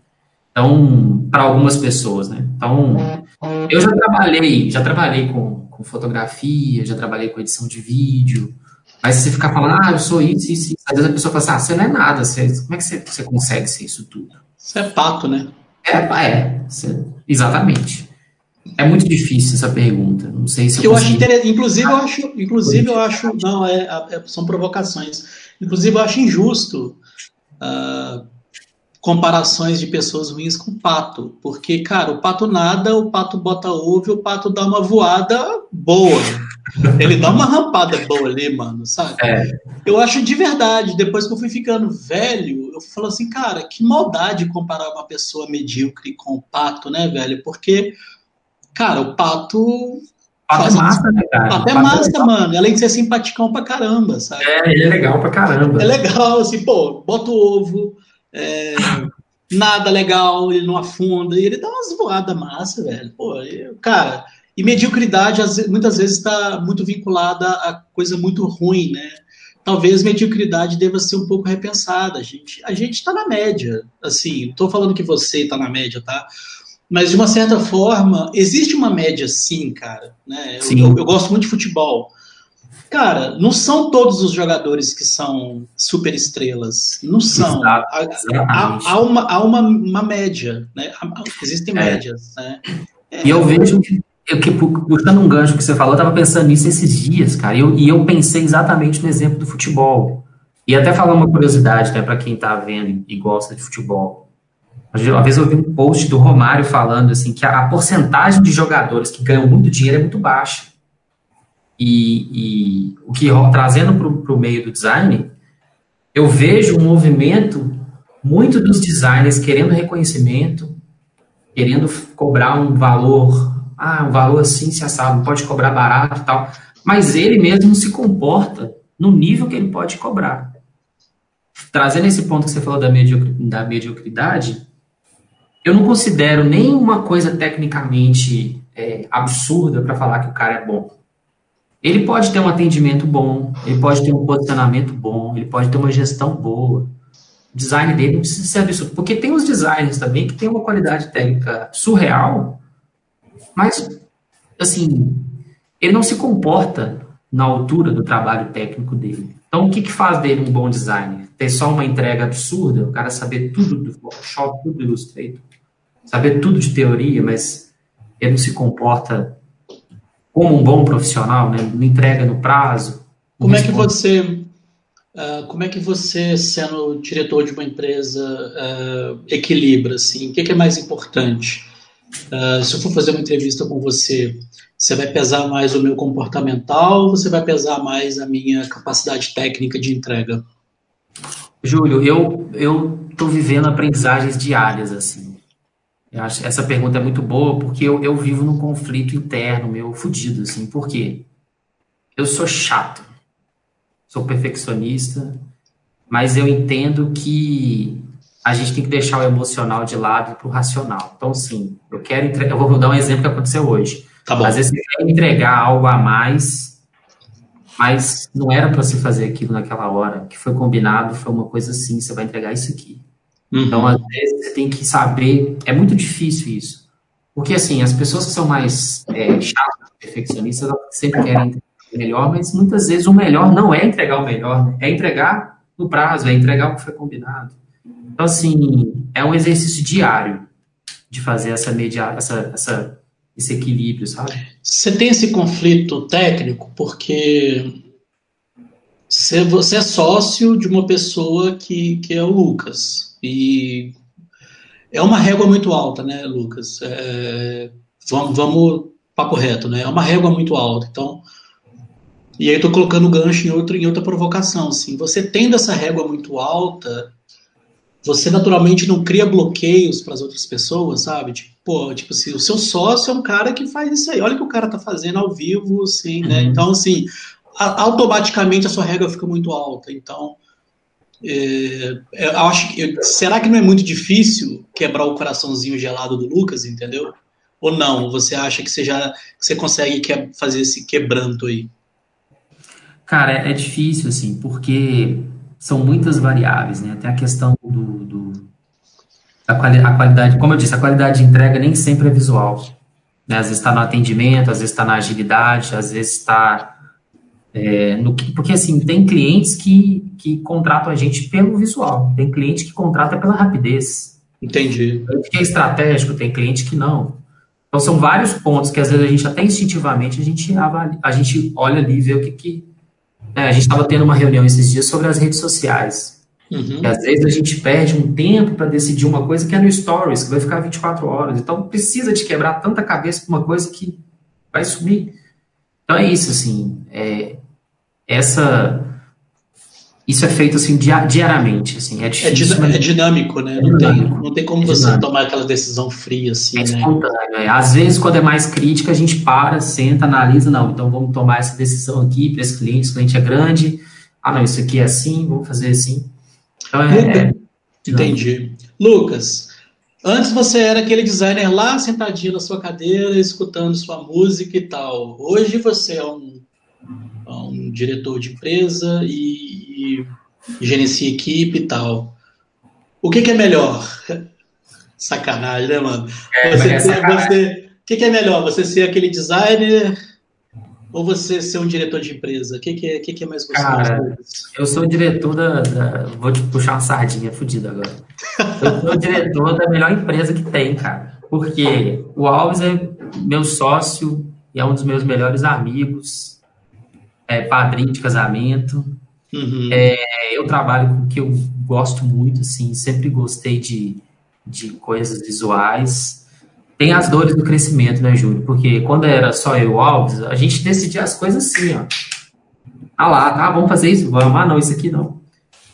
Então, para algumas pessoas, né? Então, eu já trabalhei, já trabalhei com, com fotografia, já trabalhei com edição de vídeo, mas se você ficar falando, ah, eu sou isso, isso, isso, às vezes a pessoa fala assim, ah, você não é nada, você, como é que você, você consegue ser isso tudo? Você é pato, né? É, é, você, exatamente. É muito difícil essa pergunta. Não sei se eu, eu acho interessante. Inclusive, eu acho, inclusive, eu acho, não, é, é, são provocações. Inclusive, eu acho injusto uh, comparações de pessoas ruins com pato, porque, cara, o pato nada, o pato bota ovo, o pato dá uma voada boa. Ele dá uma rampada boa ali, mano, sabe? É. Eu acho de verdade, depois que eu fui ficando velho, eu falo assim, cara, que maldade comparar uma pessoa medíocre com o pato, né, velho? Porque, cara, o pato Pato é massa, né, cara? Pato é massa, é mano. Além de ser simpaticão pra caramba, sabe? É, ele é legal pra caramba. É legal, assim, pô, bota o ovo, é, nada legal, ele não afunda, e ele dá umas voadas massa, velho. Pô, cara, e mediocridade muitas vezes está muito vinculada a coisa muito ruim, né? Talvez mediocridade deva ser um pouco repensada. A gente a gente está na média, assim. Estou falando que você está na média, tá? Mas de uma certa forma existe uma média, sim, cara. Né? Eu, eu, eu gosto muito de futebol. Cara, não são todos os jogadores que são super estrelas. Não são. Há, há, há, uma, há uma, uma média, né? Existem é. médias, né? É, e eu vejo que, que, puxando um gancho que você falou, eu estava pensando nisso esses dias, cara. E eu, e eu pensei exatamente no exemplo do futebol. E até falar uma curiosidade, né, para quem está vendo e gosta de futebol. Uma vez eu vi um post do Romário falando assim que a, a porcentagem de jogadores que ganham muito dinheiro é muito baixa. E, e o que trazendo para o meio do design, eu vejo um movimento muito dos designers querendo reconhecimento, querendo cobrar um valor, ah, um valor assim, se assado, pode cobrar barato e tal, mas ele mesmo se comporta no nível que ele pode cobrar. Trazendo esse ponto que você falou da, mediocridade, da mediocridade eu não considero nenhuma coisa tecnicamente é, absurda para falar que o cara é bom. Ele pode ter um atendimento bom, ele pode ter um posicionamento bom, ele pode ter uma gestão boa. O design dele não precisa ser absurdo, porque tem os designers também que tem uma qualidade técnica surreal, mas, assim, ele não se comporta na altura do trabalho técnico dele. Então, o que, que faz dele um bom designer? Ter só uma entrega absurda, o cara saber tudo do Photoshop, tudo do Illustrator, saber tudo de teoria, mas ele não se comporta como um bom profissional, né? Entrega no prazo. Como é que você, uh, como é que você, sendo diretor de uma empresa, uh, equilibra assim? O que, que é mais importante? Uh, se eu for fazer uma entrevista com você, você vai pesar mais o meu comportamental ou você vai pesar mais a minha capacidade técnica de entrega? Júlio, eu eu estou vivendo aprendizagens diárias assim. Eu acho, essa pergunta é muito boa porque eu, eu vivo num conflito interno meu fudido, assim. Por quê? Eu sou chato, sou perfeccionista, mas eu entendo que a gente tem que deixar o emocional de lado para o racional. Então, sim, eu quero entregar. Eu vou dar um exemplo que aconteceu hoje. Tá bom. Às vezes você quer entregar algo a mais, mas não era para você fazer aquilo naquela hora. O que foi combinado foi uma coisa assim: você vai entregar isso aqui. Uhum. Então, às vezes, você tem que saber. É muito difícil isso. Porque, assim, as pessoas que são mais é, chatas, perfeccionistas, elas sempre querem entregar o melhor, mas muitas vezes o melhor não é entregar o melhor, né? é entregar no prazo, é entregar o que foi combinado. Então, assim, é um exercício diário de fazer essa media, essa, essa, esse equilíbrio, sabe? Você tem esse conflito técnico porque você é sócio de uma pessoa que, que é o Lucas. E é uma régua muito alta, né, Lucas? É, vamos, vamos, papo reto, né? É uma régua muito alta. Então, e aí estou colocando o gancho em, outro, em outra provocação. Assim, você tendo essa régua muito alta, você naturalmente não cria bloqueios para as outras pessoas, sabe? Tipo, pô, tipo assim, o seu sócio é um cara que faz isso aí. Olha o que o cara tá fazendo ao vivo, assim, né? Uhum. Então, assim, a, automaticamente a sua régua fica muito alta. Então, é, é, eu acho que, será que não é muito difícil quebrar o coraçãozinho gelado do Lucas, entendeu? Ou não? Você acha que você já que você consegue que, fazer esse quebranto aí? Cara, é difícil, assim, porque são muitas variáveis, né? Até a questão do, do a, quali a, qualidade, como eu disse, a qualidade de entrega nem sempre é visual. Né? Às vezes está no atendimento, às vezes está na agilidade, às vezes está é, no porque assim tem clientes que, que contratam a gente pelo visual, tem cliente que contrata pela rapidez. Entendi. Que é estratégico, tem cliente que não. Então são vários pontos que às vezes a gente até instintivamente a gente avalia, a gente olha ali e vê o que, que é, a gente estava tendo uma reunião esses dias sobre as redes sociais. Uhum. E às vezes a gente perde um tempo para decidir uma coisa que é no Stories, que vai ficar 24 horas. Então precisa de quebrar tanta cabeça para uma coisa que vai sumir. Então é isso, assim. É, essa isso é feito assim diariamente, assim, é, é difícil. É, é dinâmico, né? É não, dinâmico. Tem, não tem como é você dinâmico. tomar aquela decisão fria, assim, é né? É. Às vezes, quando é mais crítica, a gente para, senta, analisa, não, então vamos tomar essa decisão aqui para esse cliente, esse cliente é grande, ah, não, isso aqui é assim, vamos fazer assim. Então, é, Entendi. Lucas, antes você era aquele designer lá, sentadinho na sua cadeira, escutando sua música e tal. Hoje você é um um diretor de empresa e, e gerencia equipe e tal. O que, que é melhor? *laughs* Sacanagem, né, mano? É, você, é você, o que, que, é melhor? Você ser aquele designer ou você ser um diretor de empresa? O que, que, é, que, que é mais gostoso? Cara, eu sou o diretor da, da, Vou te puxar uma sardinha fodida agora. Eu sou o diretor da melhor empresa que tem, cara. Porque o Alves é meu sócio e é um dos meus melhores amigos é, padrinho de casamento. Uhum. É, eu trabalho com o que eu gosto muito, assim, sempre gostei de, de coisas visuais. Tem as dores do crescimento, né, Júlio? Porque quando era só eu, Alves, a gente decidia as coisas assim, ó. Ah lá, tá, vamos fazer isso, vamos, ah, não, isso aqui não.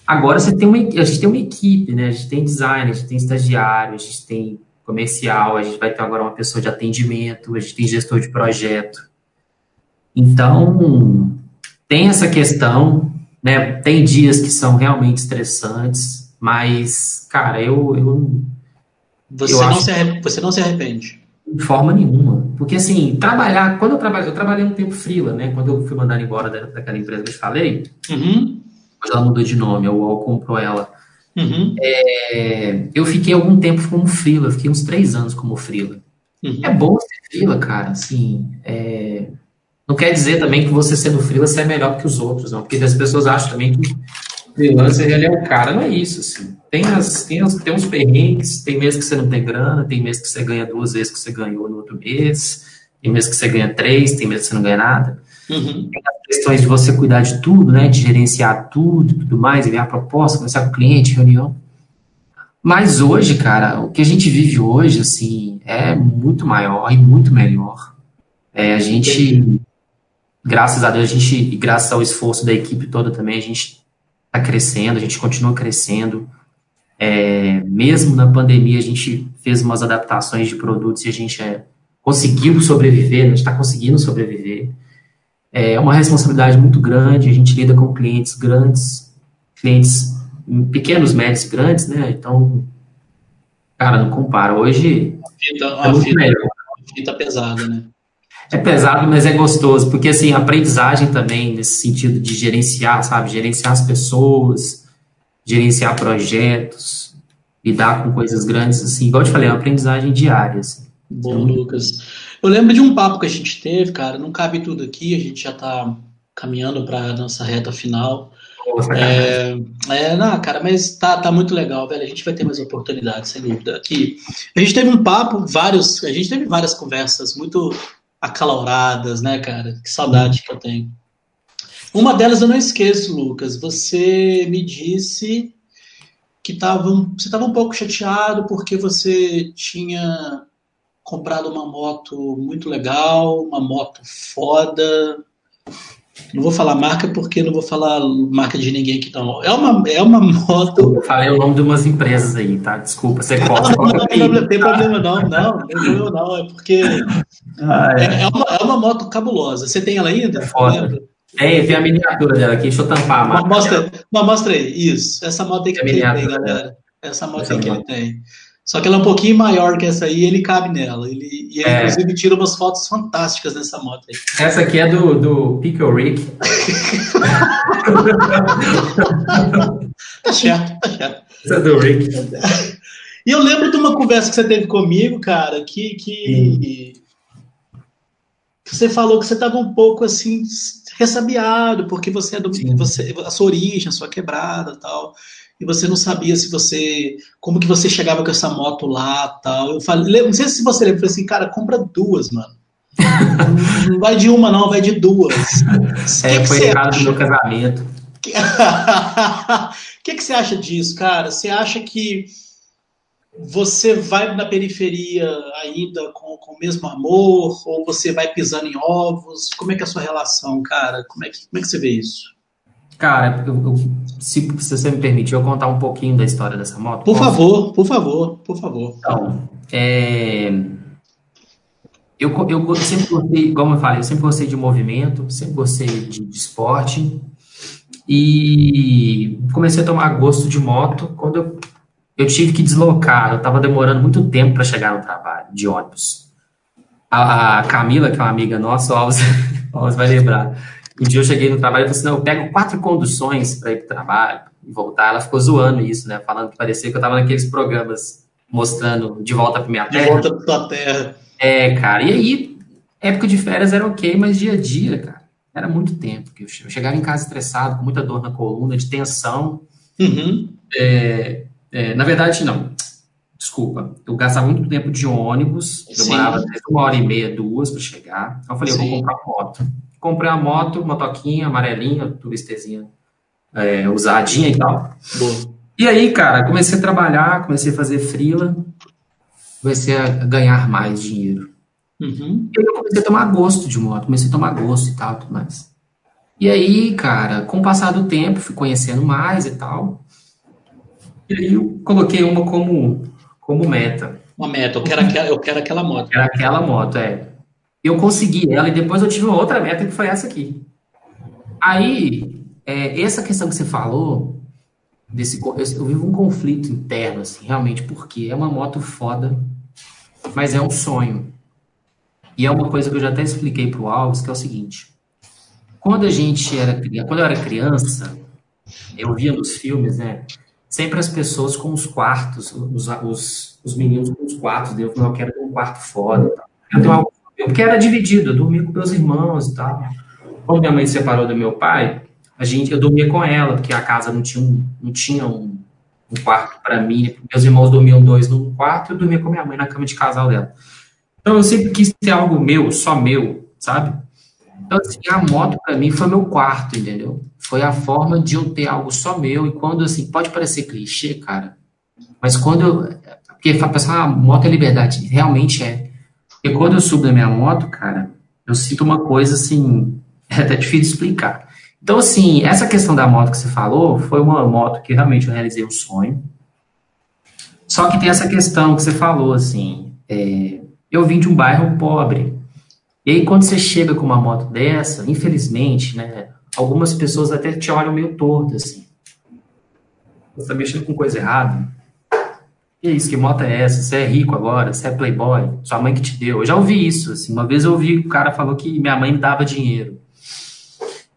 Agora você tem uma, a gente tem uma equipe, né? A gente tem designer, a gente tem estagiário, a gente tem comercial, a gente vai ter agora uma pessoa de atendimento, a gente tem gestor de projeto. Então, tem essa questão, né? Tem dias que são realmente estressantes, mas, cara, eu. eu você, eu não, se arrepende, você não se arrepende? De forma nenhuma. Porque, assim, trabalhar. Quando eu trabalhei, eu trabalhei um tempo frila, né? Quando eu fui mandado embora daquela empresa que eu te falei, uhum. mas ela mudou de nome, o UOL comprou ela. Uhum. É, eu fiquei algum tempo como frila, fiquei uns três anos como frila. Uhum. É bom ser frila, cara, assim. É, não quer dizer também que você sendo freelancer é melhor que os outros, não. Porque as pessoas acham também que freelancer ele é o cara. Não é isso, assim. Tem, as, tem, as, tem uns perrengues, tem meses que você não tem grana, tem meses que você ganha duas vezes que você ganhou no outro mês, tem meses que você ganha três, tem meses que você não ganha nada. Uhum. Tem as questões de você cuidar de tudo, né? De gerenciar tudo e tudo mais, enviar proposta, conversar com o cliente, reunião. Mas hoje, cara, o que a gente vive hoje, assim, é muito maior e muito melhor. É, a gente graças a Deus, a gente, e graças ao esforço da equipe toda também, a gente está crescendo, a gente continua crescendo. É, mesmo na pandemia, a gente fez umas adaptações de produtos e a gente é, conseguiu sobreviver, né? a gente está conseguindo sobreviver. É uma responsabilidade muito grande, a gente lida com clientes grandes, clientes pequenos, médios grandes, né? Então, cara, não compara. Hoje. A fita, é muito fita, melhor. fita pesada, né? É pesado, mas é gostoso, porque assim, aprendizagem também, nesse sentido de gerenciar, sabe? Gerenciar as pessoas, gerenciar projetos, lidar com coisas grandes, assim, igual eu te falei, é uma aprendizagem diária. Assim. Bom, então, Lucas. Eu lembro de um papo que a gente teve, cara, não cabe tudo aqui, a gente já tá caminhando para nossa reta final. Nossa, é, é, não, cara, mas tá, tá muito legal, velho. A gente vai ter mais oportunidades, sem dúvida. Aqui, a gente teve um papo, vários, a gente teve várias conversas muito acaloradas, né, cara? Que saudade que eu tenho. Uma delas eu não esqueço, Lucas. Você me disse que tava, você estava um pouco chateado porque você tinha comprado uma moto muito legal, uma moto foda, não vou falar marca porque não vou falar marca de ninguém aqui, não. É uma, é uma moto. Eu falei o nome de umas empresas aí, tá? Desculpa, você corta. Não, não, não, tem, problema, tem problema, não, não, tem problema, não. É porque ah, é. É, é, uma, é uma moto cabulosa. Você tem ela ainda? É foda. É, tem a miniatura dela aqui, deixa eu tampar a marca. Mostra, mostra aí, isso. Essa moto aí que ele tem, galera. Essa moto aí que ele tem. Só que ela é um pouquinho maior que essa aí e ele cabe nela. Ele, e ele, é. inclusive, tira umas fotos fantásticas nessa moto aí. Essa aqui é do, do Pickle Rick. *laughs* Tá certo, tá certo. Isso é do Rick. E eu lembro de uma conversa que você teve comigo, cara, que, que, que você falou que você estava um pouco assim ressabiado, porque você é do, você, a sua origem, a sua quebrada, tal. E você não sabia se você, como que você chegava com essa moto lá, tal. Eu falei, não sei se você lembra, eu falei assim, cara, compra duas, mano. não *laughs* vai de uma, não, vai de duas. É, que foi errado no meu casamento. O *laughs* que, que você acha disso, cara? Você acha que você vai na periferia ainda com, com o mesmo amor? Ou você vai pisando em ovos? Como é que é a sua relação, cara? Como é que, como é que você vê isso? Cara, eu, eu, se, se, você me permitir, eu contar um pouquinho da história dessa moto. Por posso? favor, por favor, por favor. Então, é, eu, eu sempre gostei, como eu falei, eu sempre gostei de movimento, sempre gostei de, de esporte. E comecei a tomar gosto de moto quando eu eu tive que deslocar, eu estava demorando muito tempo para chegar no trabalho, de ônibus. A, a, Camila, que é uma amiga nossa, o Alves, *laughs* o Alves vai lembrar. Um dia eu cheguei no trabalho e falei assim, não, eu pego quatro conduções para ir para o trabalho e voltar. Ela ficou zoando isso, né? Falando que parecia que eu estava naqueles programas mostrando de volta para minha terra. De volta para terra. É, cara. E aí, época de férias era ok, mas dia a dia, cara, era muito tempo. Eu chegava em casa estressado, com muita dor na coluna, de tensão. Uhum. É, é, na verdade, não. Desculpa. Eu gastava muito tempo de ônibus, demorava uma hora e meia, duas para chegar. Então eu falei, Sim. eu vou comprar uma moto. Comprei uma moto, motoquinha, amarelinha, turistezinha é, usadinha e tal. Boa. E aí, cara, comecei a trabalhar, comecei a fazer frila, comecei a ganhar mais dinheiro. Uhum. E aí eu comecei a tomar gosto de moto, comecei a tomar gosto e tal, tudo mais. E aí, cara, com o passar do tempo, fui conhecendo mais e tal. E aí eu coloquei uma como, como meta. Uma meta, eu quero, aquela, eu quero aquela moto. Era aquela moto, é. Eu consegui ela e depois eu tive uma outra meta que foi essa aqui. Aí, é, essa questão que você falou, desse, eu, eu vivo um conflito interno, assim, realmente, porque é uma moto foda, mas é um sonho. E é uma coisa que eu já até expliquei pro Alves, que é o seguinte. Quando a gente era quando eu era criança, eu via nos filmes, né? Sempre as pessoas com os quartos, os, os, os meninos com os quartos. Eu falei, eu quero ter um quarto foda. Eu tenho algo, porque era dividido, eu dormia com meus irmãos e tal. Quando minha mãe se separou do meu pai, a gente, eu dormia com ela, porque a casa não tinha um, não tinha um, um quarto para mim. Meus irmãos dormiam dois num quarto, eu dormia com minha mãe na cama de casal dela. Então eu sempre quis ter algo meu, só meu, sabe? Então, assim, a moto para mim foi meu quarto, entendeu? Foi a forma de eu ter algo só meu. E quando, assim, pode parecer clichê, cara, mas quando eu. Porque a pessoa, ah, moto é liberdade. Realmente é. E quando eu subo da minha moto, cara, eu sinto uma coisa, assim, *laughs* é até difícil de explicar. Então, assim, essa questão da moto que você falou foi uma moto que realmente eu realizei um sonho. Só que tem essa questão que você falou, assim, é, eu vim de um bairro pobre, e aí, quando você chega com uma moto dessa, infelizmente, né, algumas pessoas até te olham meio torto, assim. Você está mexendo com coisa errada. Que isso, que moto é essa? Você é rico agora? Você é playboy? Sua mãe que te deu? Eu já ouvi isso, assim. Uma vez eu ouvi o cara falou que minha mãe me dava dinheiro.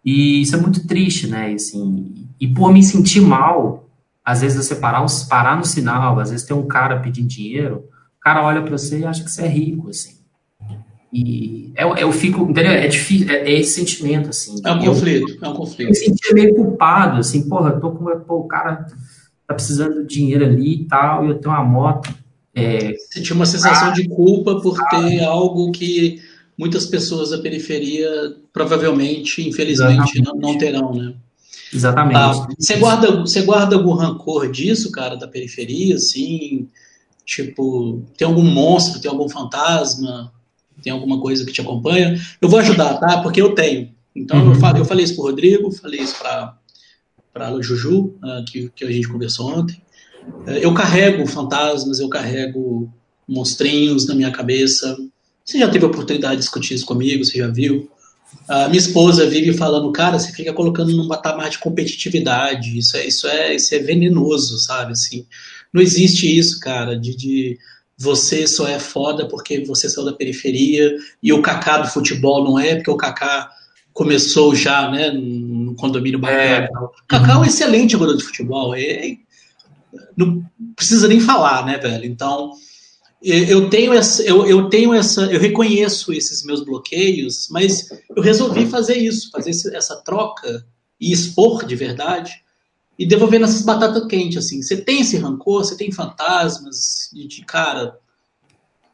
E isso é muito triste, né? E, assim, e por me sentir mal, às vezes você parar, parar no sinal, às vezes tem um cara pedindo dinheiro, o cara olha para você e acha que você é rico, assim. E eu, eu fico, entendeu? É difícil, é, é esse sentimento, assim. É um eu, conflito, é um conflito. Eu me sentia meio culpado, assim, porra, tô com, pô, o cara tá precisando de dinheiro ali e tal, e eu tenho uma moto. É, Você tinha uma sensação ah, de culpa por ter algo que muitas pessoas da periferia provavelmente, infelizmente, não, não, terão, né? Exatamente. Ah, você, guarda, você guarda algum rancor disso, cara, da periferia, assim? Tipo, tem algum monstro, tem algum fantasma? Tem alguma coisa que te acompanha, eu vou ajudar, tá? Porque eu tenho. Então, uhum. eu, falei, eu falei isso para Rodrigo, falei isso para a Juju, uh, que, que a gente conversou ontem. Uh, eu carrego fantasmas, eu carrego monstrinhos na minha cabeça. Você já teve a oportunidade de discutir isso comigo, você já viu? A uh, minha esposa vive falando, cara, você fica colocando num patamar de competitividade, isso é, isso é, isso é venenoso, sabe? Assim, não existe isso, cara, de, de você só é foda porque você saiu da periferia e o Kaká do futebol não é, porque o Kaká começou já né, no, condomínio bacana. É. Kaká é um excelente jogador de futebol. É, não precisa nem falar, né, velho? Então, eu tenho essa, eu, eu tenho essa, eu reconheço esses meus bloqueios, mas eu resolvi fazer isso, fazer essa troca e expor de verdade e devolver nessas batatas quentes, assim. Você tem esse rancor, você tem fantasmas de, de cara,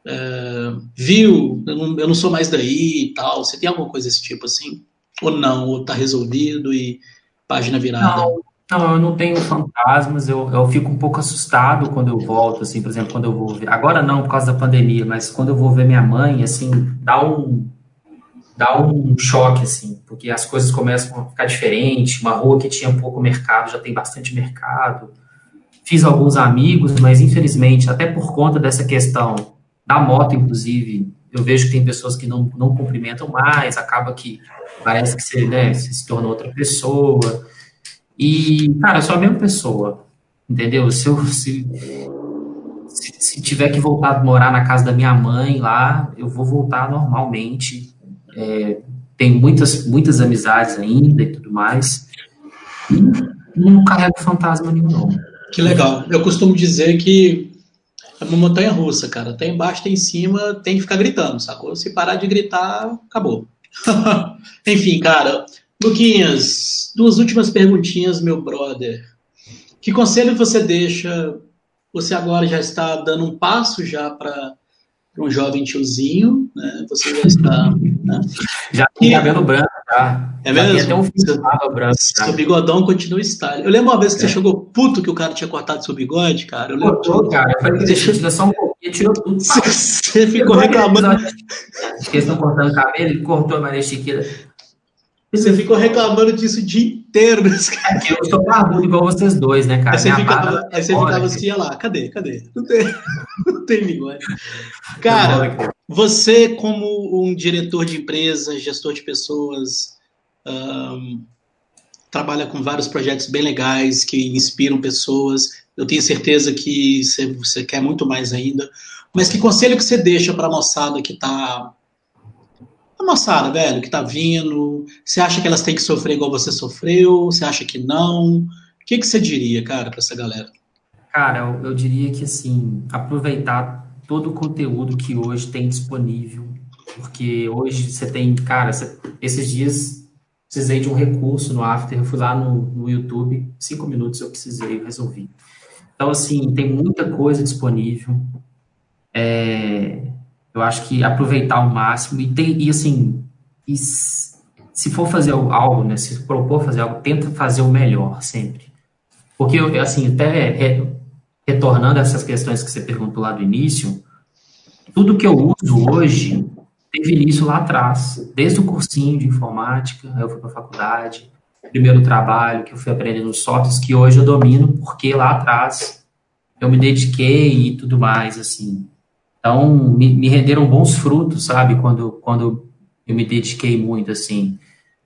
é, viu, eu não, eu não, sou mais daí e tal. Você tem alguma coisa desse tipo, assim? Ou não, ou tá resolvido e página virada? Não, não, eu não tenho fantasmas, eu, eu fico um pouco assustado quando eu volto, assim, por exemplo, quando eu vou ver, agora não, por causa da pandemia, mas quando eu vou ver minha mãe, assim, dá um, dá um choque, assim, porque as coisas começam a ficar diferentes, uma rua que tinha pouco mercado, já tem bastante mercado, fiz alguns amigos, mas infelizmente, até por conta dessa questão da moto, inclusive, eu vejo que tem pessoas que não, não cumprimentam mais, acaba que parece que você, né, você se tornou outra pessoa, e, cara, eu sou a mesma pessoa, entendeu? Se eu se, se, se, tiver que voltar a morar na casa da minha mãe lá, eu vou voltar normalmente. É, tem muitas, muitas amizades ainda e tudo mais. E não carrego fantasma nenhum, não. Que legal. Eu costumo dizer que é uma montanha russa, cara. Tem embaixo, tem em cima, tem que ficar gritando, sacou? Se parar de gritar, acabou. *laughs* Enfim, cara, Luquinhas, duas últimas perguntinhas, meu brother. Que conselho você deixa? Você agora já está dando um passo já para um jovem tiozinho, né? Você já está. Né? Já tem cabelo branco, tá? É já mesmo? Tem até um fio branco. Seu bigodão continua style. Eu lembro uma vez que é. você chegou puto que o cara tinha cortado seu bigode, cara. Eu lembro. Cortou, cara. Eu falei que deixa só um pouquinho, tirou tudo. Você ficou reclamando. Acho que eles estão cortando o cabelo, ele cortou a Maria Chiquita. Você ficou reclamando disso o dia inteiro. É eu sou barbudo igual vocês dois, né, cara? Aí você ficava, aí você ficava assim, lá, cadê, cadê? Não tem, *laughs* não tem bigode. Cara, você como um diretor de empresa, gestor de pessoas, um, trabalha com vários projetos bem legais que inspiram pessoas. Eu tenho certeza que você, você quer muito mais ainda. Mas que conselho que você deixa para a moçada que está a moçada, velho, que tá vindo, você acha que elas têm que sofrer igual você sofreu? Você acha que não? O que, que você diria, cara, para essa galera? Cara, eu, eu, diria que, assim, aproveitar todo o conteúdo que hoje tem disponível, porque hoje você tem, cara, esses dias precisei de um recurso no After, eu fui lá no, no YouTube, cinco minutos eu precisei, resolvi. Então, assim, tem muita coisa disponível. É, eu acho que aproveitar ao máximo e, tem, e assim, e se for fazer algo, né, se propor fazer algo, tenta fazer o melhor sempre. Porque, assim, até retornando a essas questões que você perguntou lá do início, tudo que eu uso hoje teve início lá atrás, desde o cursinho de informática, aí eu fui para a faculdade, primeiro trabalho que eu fui aprendendo softwares que hoje eu domino, porque lá atrás eu me dediquei e tudo mais, assim. Então, me, me, renderam bons frutos, sabe? Quando, quando eu me dediquei muito, assim.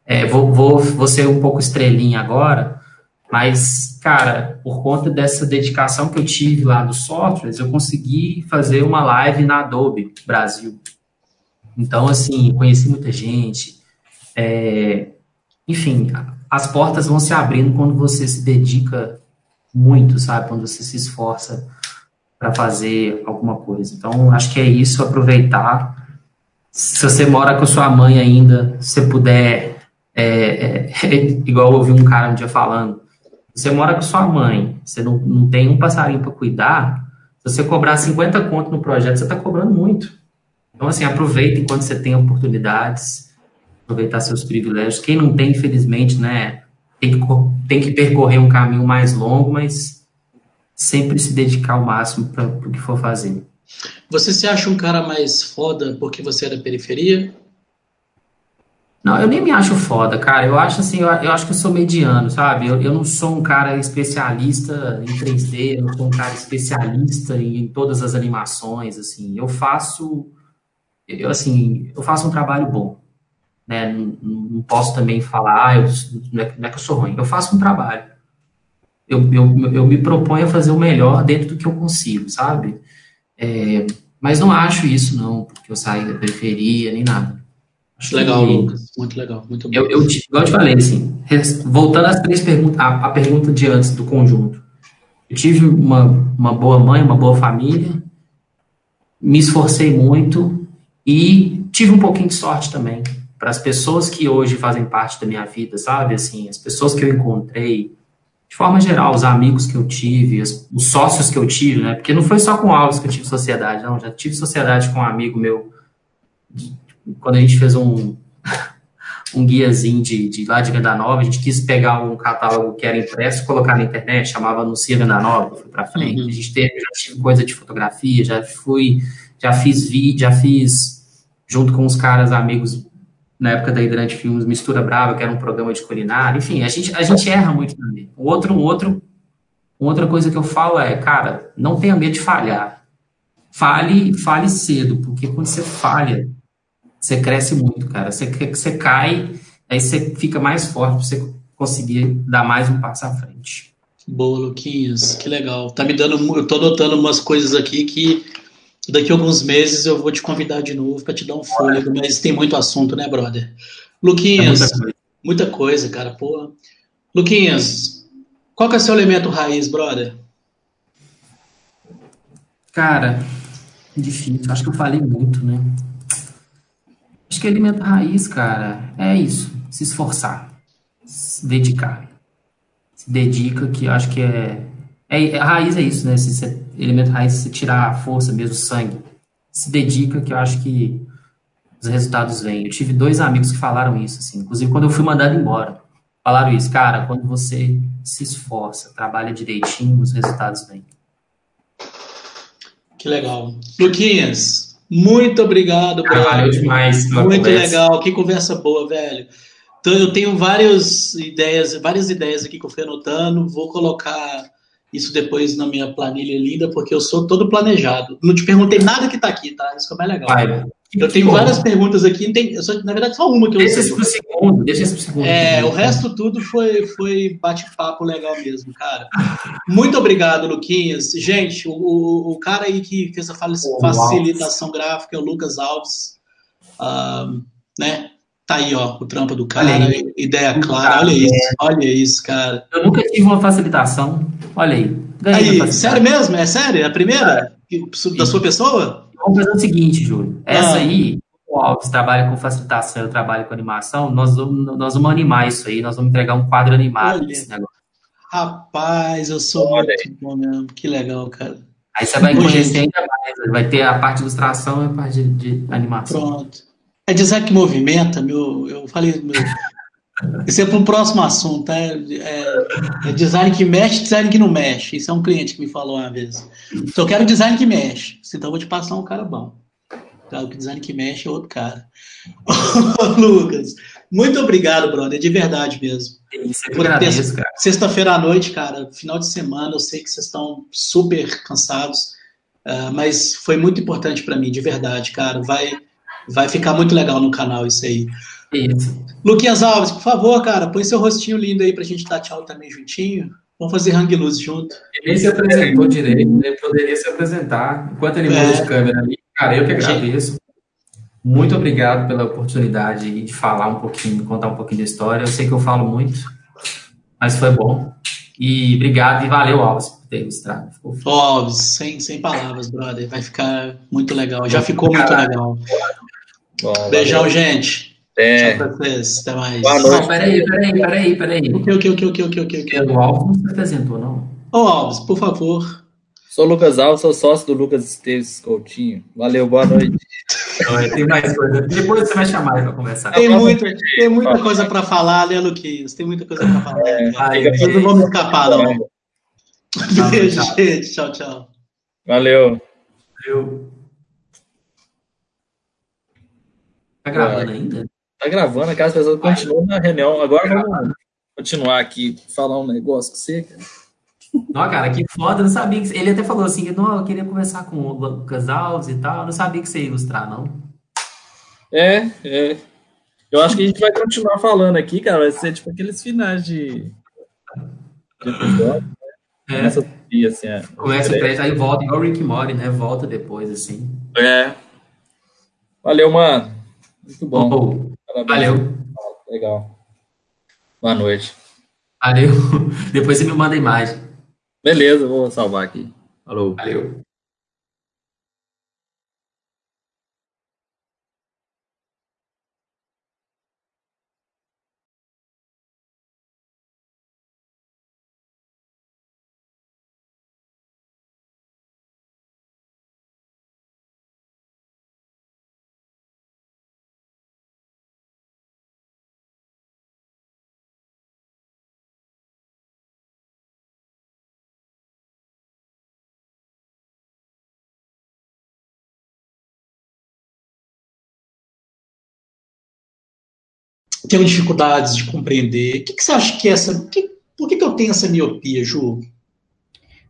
É, vou, vou, vou ser um pouco estrelinha agora, mas, cara, por conta dessa dedicação que eu tive lá dos softwares, eu consegui fazer uma live na Adobe Brasil. Então, assim, conheci muita gente. É, enfim, as portas vão se abrindo quando você se dedica muito, sabe? Quando você se esforça para fazer alguma coisa. Então, acho que é isso, aproveitar. Se você mora com sua mãe ainda, se puder, é, é, *laughs* igual eu ouvi um cara um dia falando, você mora com sua mãe, você não, não tem um passarinho para cuidar, se você cobrar 50 conto no projeto, você está cobrando muito. Então, assim, aproveita enquanto você tem oportunidades, aproveitar seus privilégios. Quem não tem, infelizmente, né, tem que, tem que percorrer um caminho mais longo, mas sempre se dedicar ao máximo para o que for fazer. Você se acha um cara mais foda porque você é da periferia? Não, eu nem me acho foda, cara. Eu acho assim, eu, eu acho que eu sou mediano, sabe? Eu, eu, não sou um cara especialista em 3D, eu não sou um cara especialista em, em todas as animações, assim. Eu faço, eu, assim, eu faço um trabalho bom, né? Não, não posso também falar, ah, eu, não, é, não é que eu sou ruim. Eu faço um trabalho eu, eu, eu me proponho a fazer o melhor dentro do que eu consigo, sabe? É, mas não acho isso, não, porque eu saí da periferia, nem nada. Acho legal, que, Lucas. Muito legal, muito bom. Eu, eu, igual eu te falei, assim, voltando às três perguntas, a, a pergunta de antes do conjunto. Eu tive uma, uma boa mãe, uma boa família, me esforcei muito e tive um pouquinho de sorte também. Para as pessoas que hoje fazem parte da minha vida, sabe? Assim, as pessoas que eu encontrei, de forma geral, os amigos que eu tive, os, os sócios que eu tive, né? Porque não foi só com Alves que eu tive sociedade, não. Já tive sociedade com um amigo meu quando a gente fez um, *laughs* um guiazinho de, de lá de Venda Nova, a gente quis pegar um catálogo que era impresso, colocar na internet, chamava Anuncia Venda Nova, foi para frente. Uhum. A gente teve, já tive coisa de fotografia, já fui, já fiz vídeo, já fiz junto com os caras amigos na época da Hidrante Filmes Mistura Brava, que era um programa de culinária. Enfim, a gente, a gente erra muito também. Outro, um outro, outra coisa que eu falo é, cara, não tenha medo de falhar. Fale, fale cedo, porque quando você falha, você cresce muito, cara. Você, você cai, aí você fica mais forte para você conseguir dar mais um passo à frente. Boa, Luquinhas, que legal. Tá me dando, eu tô notando umas coisas aqui que daqui a alguns meses eu vou te convidar de novo para te dar um fôlego, mas tem muito assunto, né, brother? Luquinhas, é muita, coisa. muita coisa, cara, pô. Luquinhas, qual que é o seu elemento raiz, brother? Cara, difícil. Acho que eu falei muito, né? Acho que alimento raiz, cara, é isso. Se esforçar. Se dedicar. Se dedica, que acho que é. é a raiz é isso, né? Se, se, elemento raiz, se tirar a força mesmo, o sangue. Se dedica, que eu acho que os resultados vêm. Eu tive dois amigos que falaram isso, assim. Inclusive, quando eu fui mandado embora. Falaram isso, cara, quando você se esforça, trabalha direitinho, os resultados vêm. Que legal. Luquinhas, muito obrigado, brother. Valeu demais. Muito conversa. legal. Que conversa boa, velho. Então, eu tenho várias ideias, várias ideias aqui que eu fui anotando. Vou colocar isso depois na minha planilha linda, porque eu sou todo planejado. Não te perguntei nada que tá aqui, tá? Isso que é mais legal. Vai, eu tenho bom. várias perguntas aqui, tem, só, na verdade só uma que eu Deixa isso pro segundo, deixa isso pro segundo. É, o resto tudo foi, foi bate-papo legal mesmo, cara. Muito obrigado, Luquinhas. Gente, o, o, o cara aí que fez a facilitação gráfica é o Lucas Alves. Uh, né? Tá aí, ó, o trampo do cara, ideia clara. Olha isso, olha isso, cara. Eu nunca tive uma facilitação. Olha aí. Aí, sério mesmo? É sério? É a primeira? É. Da sua pessoa? Vamos fazer o seguinte, Júlio. Essa ah. aí, o Alves trabalha com facilitação, eu trabalho com animação, nós vamos, nós vamos animar isso aí, nós vamos entregar um quadro animado desse negócio. Rapaz, eu sou Olha muito aí. bom mesmo. Que legal, cara. Aí você vai conhecer ainda mais. Vai ter a parte de ilustração e a parte de, de animação. Pronto. É design que movimenta, meu. Eu falei. Meu, isso é para um próximo assunto, é, é, é, design que mexe, design que não mexe. Isso é um cliente que me falou uma vez. Então, eu quero design que mexe. Então, eu vou te passar um cara bom. Tá? O design que mexe é outro cara. *laughs* Lucas, muito obrigado, brother, de verdade mesmo. Sexta-feira à noite, cara, final de semana, eu sei que vocês estão super cansados, uh, mas foi muito importante para mim, de verdade, cara. Vai, vai ficar muito legal no canal isso aí. Isso. Luquinhas Alves, por favor, cara, põe seu rostinho lindo aí pra gente dar tchau também juntinho. Vamos fazer hang loose junto. Ele nem se apresentou direito, ele poderia se apresentar. Enquanto ele muda é. de câmera ali, cara, eu que agradeço. Muito obrigado pela oportunidade de falar um pouquinho, contar um pouquinho da história. Eu sei que eu falo muito, mas foi bom. E obrigado e valeu, Alves, por ter mostrado. Ô, Alves, sem, sem palavras, brother. Vai ficar muito legal. Já ficou muito legal. Bom, Beijão, valeu. gente. É. Tchau pra vocês. Até mais. Boa noite. Não, peraí, peraí, peraí, peraí. O que, o que, o que, o que, o que, o que, o que? O Alves não se apresentou, não. Ô, Alves, por favor. Sou Lucas Alves, sou sócio do Lucas Esteves Coutinho. Valeu, boa noite. *laughs* Não, tem mais coisa. Depois você vai chamar para conversar. Tem, muito, tem muita coisa para falar, né, Luquinhos? Tem muita coisa para falar. É, Ai, não vamos escapar, não. Beijo, gente. Tchau, tchau. Valeu. Valeu. Tá gravando ainda? Tá gravando, aquelas pessoas continuam na reunião. Agora vamos continuar aqui, falar um negócio com você, cara. Não, cara, que foda, não sabia que. Ele até falou assim: não, eu queria conversar com o Lucas Alves e tal, não sabia que você ia ilustrar, não. É, é. Eu acho que a gente vai continuar falando aqui, cara. Vai ser tipo aqueles finais de. de episódio, né? É. Começa, assim, é, Começa a aí volta, igual o Rick Mori, né? Volta depois, assim. É. Valeu, mano. Muito bom. Oh, valeu. Legal. Boa noite. Valeu. *laughs* Depois você me manda a imagem. Beleza, vou salvar aqui. Falou. Valeu. Tenho dificuldades de compreender. O que, que você acha que é essa. Que, por que, que eu tenho essa miopia, Ju?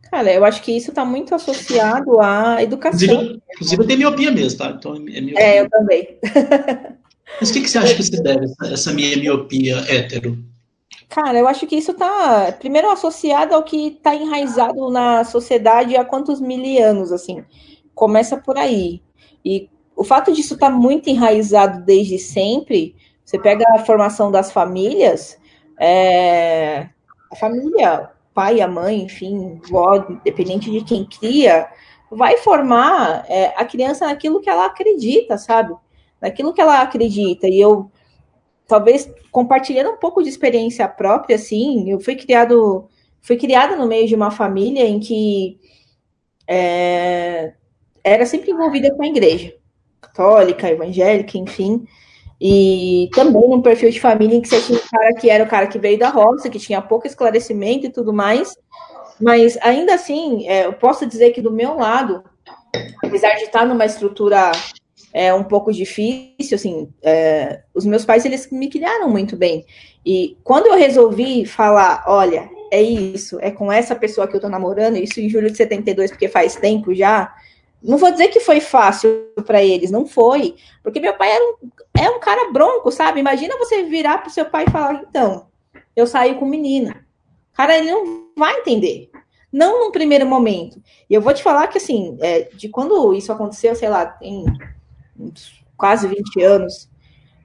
Cara, eu acho que isso está muito associado à educação. Inclusive, inclusive, eu tenho miopia mesmo, tá? Então, é, miopia. é eu também. *laughs* Mas o que, que você acha que se deve, essa, essa minha miopia hétero? Cara, eu acho que isso está, primeiro, associado ao que está enraizado na sociedade há quantos mil anos, assim. Começa por aí. E o fato disso estar tá muito enraizado desde sempre você pega a formação das famílias, é, a família, pai, a mãe, enfim, vó, dependente de quem cria, vai formar é, a criança naquilo que ela acredita, sabe? Naquilo que ela acredita. E eu, talvez, compartilhando um pouco de experiência própria, assim, eu fui criado, fui criada no meio de uma família em que é, era sempre envolvida com a igreja, católica, evangélica, enfim. E também num perfil de família em que você tinha um cara que era o cara que veio da roça, que tinha pouco esclarecimento e tudo mais. Mas ainda assim, é, eu posso dizer que do meu lado, apesar de estar numa estrutura é, um pouco difícil, assim, é, os meus pais eles me criaram muito bem. E quando eu resolvi falar, olha, é isso, é com essa pessoa que eu tô namorando, isso em julho de 72, porque faz tempo já, não vou dizer que foi fácil para eles, não foi. Porque meu pai era um, é um cara bronco, sabe? Imagina você virar pro seu pai e falar, então, eu saí com menina. Cara, ele não vai entender. Não num primeiro momento. E eu vou te falar que, assim, é, de quando isso aconteceu, sei lá, tem quase 20 anos,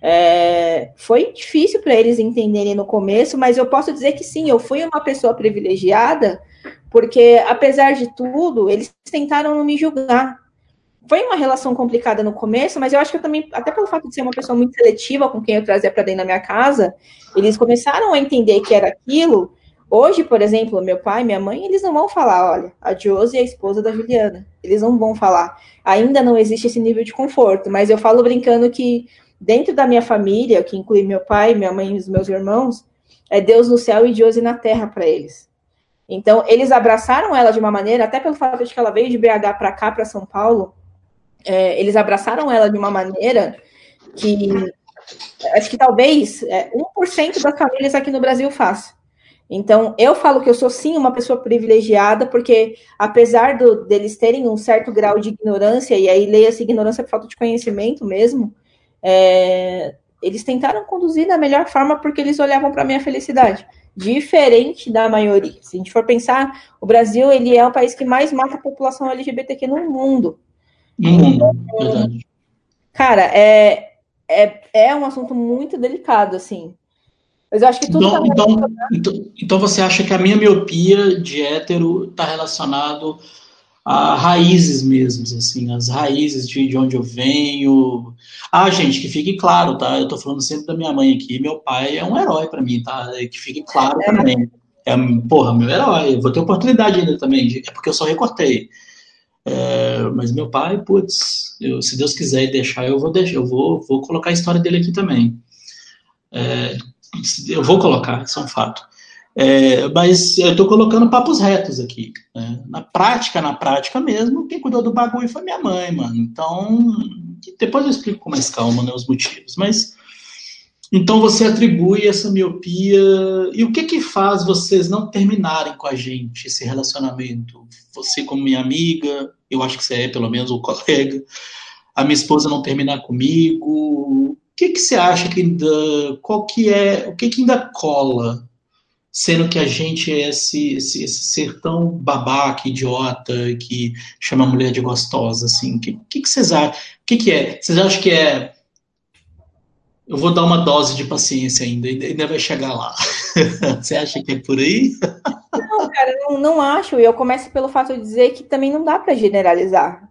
é, foi difícil para eles entenderem no começo, mas eu posso dizer que sim, eu fui uma pessoa privilegiada porque apesar de tudo, eles tentaram não me julgar. Foi uma relação complicada no começo, mas eu acho que eu também, até pelo fato de ser uma pessoa muito seletiva com quem eu trazia para dentro da minha casa, eles começaram a entender que era aquilo. Hoje, por exemplo, meu pai, minha mãe, eles não vão falar, olha, a Josie é a esposa da Juliana. Eles não vão falar. Ainda não existe esse nível de conforto, mas eu falo brincando que dentro da minha família, que inclui meu pai, minha mãe e os meus irmãos, é Deus no céu e Josie na terra para eles. Então, eles abraçaram ela de uma maneira, até pelo fato de que ela veio de BH para cá, para São Paulo, é, eles abraçaram ela de uma maneira que acho que talvez é, 1% das famílias aqui no Brasil faça. Então, eu falo que eu sou sim uma pessoa privilegiada, porque apesar do, deles terem um certo grau de ignorância, e aí leia-se ignorância por falta de conhecimento mesmo, é, eles tentaram conduzir da melhor forma porque eles olhavam para a minha felicidade diferente da maioria. Se a gente for pensar, o Brasil ele é o país que mais mata a população LGBTQ no mundo. No mundo, verdade. Cara, é, é, é um assunto muito delicado, assim. Mas eu acho que tudo então, tá então, então, então, você acha que a minha miopia de hétero está relacionado a raízes mesmo, assim, as raízes de, de onde eu venho. Ah, gente, que fique claro, tá? Eu tô falando sempre da minha mãe aqui, meu pai é um herói para mim, tá? Que fique claro é. também. É, porra, meu herói, vou ter oportunidade ainda também, é porque eu só recortei. É, mas meu pai, putz, eu, se Deus quiser deixar, eu vou deixar, eu vou, vou colocar a história dele aqui também. É, eu vou colocar, isso é um fato. É, mas eu estou colocando papos retos aqui. Né? Na prática, na prática mesmo, quem cuidou do bagulho foi minha mãe, mano. Então, depois eu explico com mais calma né, os motivos. Mas, então você atribui essa miopia. E o que que faz vocês não terminarem com a gente esse relacionamento? Você, como minha amiga, eu acho que você é pelo menos o *laughs* colega, a minha esposa não terminar comigo. O que que você acha que ainda. Qual que é. O que que ainda cola? Sendo que a gente é esse, esse, esse, ser tão babaca, idiota, que chama a mulher de gostosa, assim, o que, que, que, vocês acham? O que, que é? Vocês acham que é eu vou dar uma dose de paciência ainda, ainda vai chegar lá. *laughs* Você acha que é por aí? Não, cara, não, não acho. E eu começo pelo fato de dizer que também não dá para generalizar.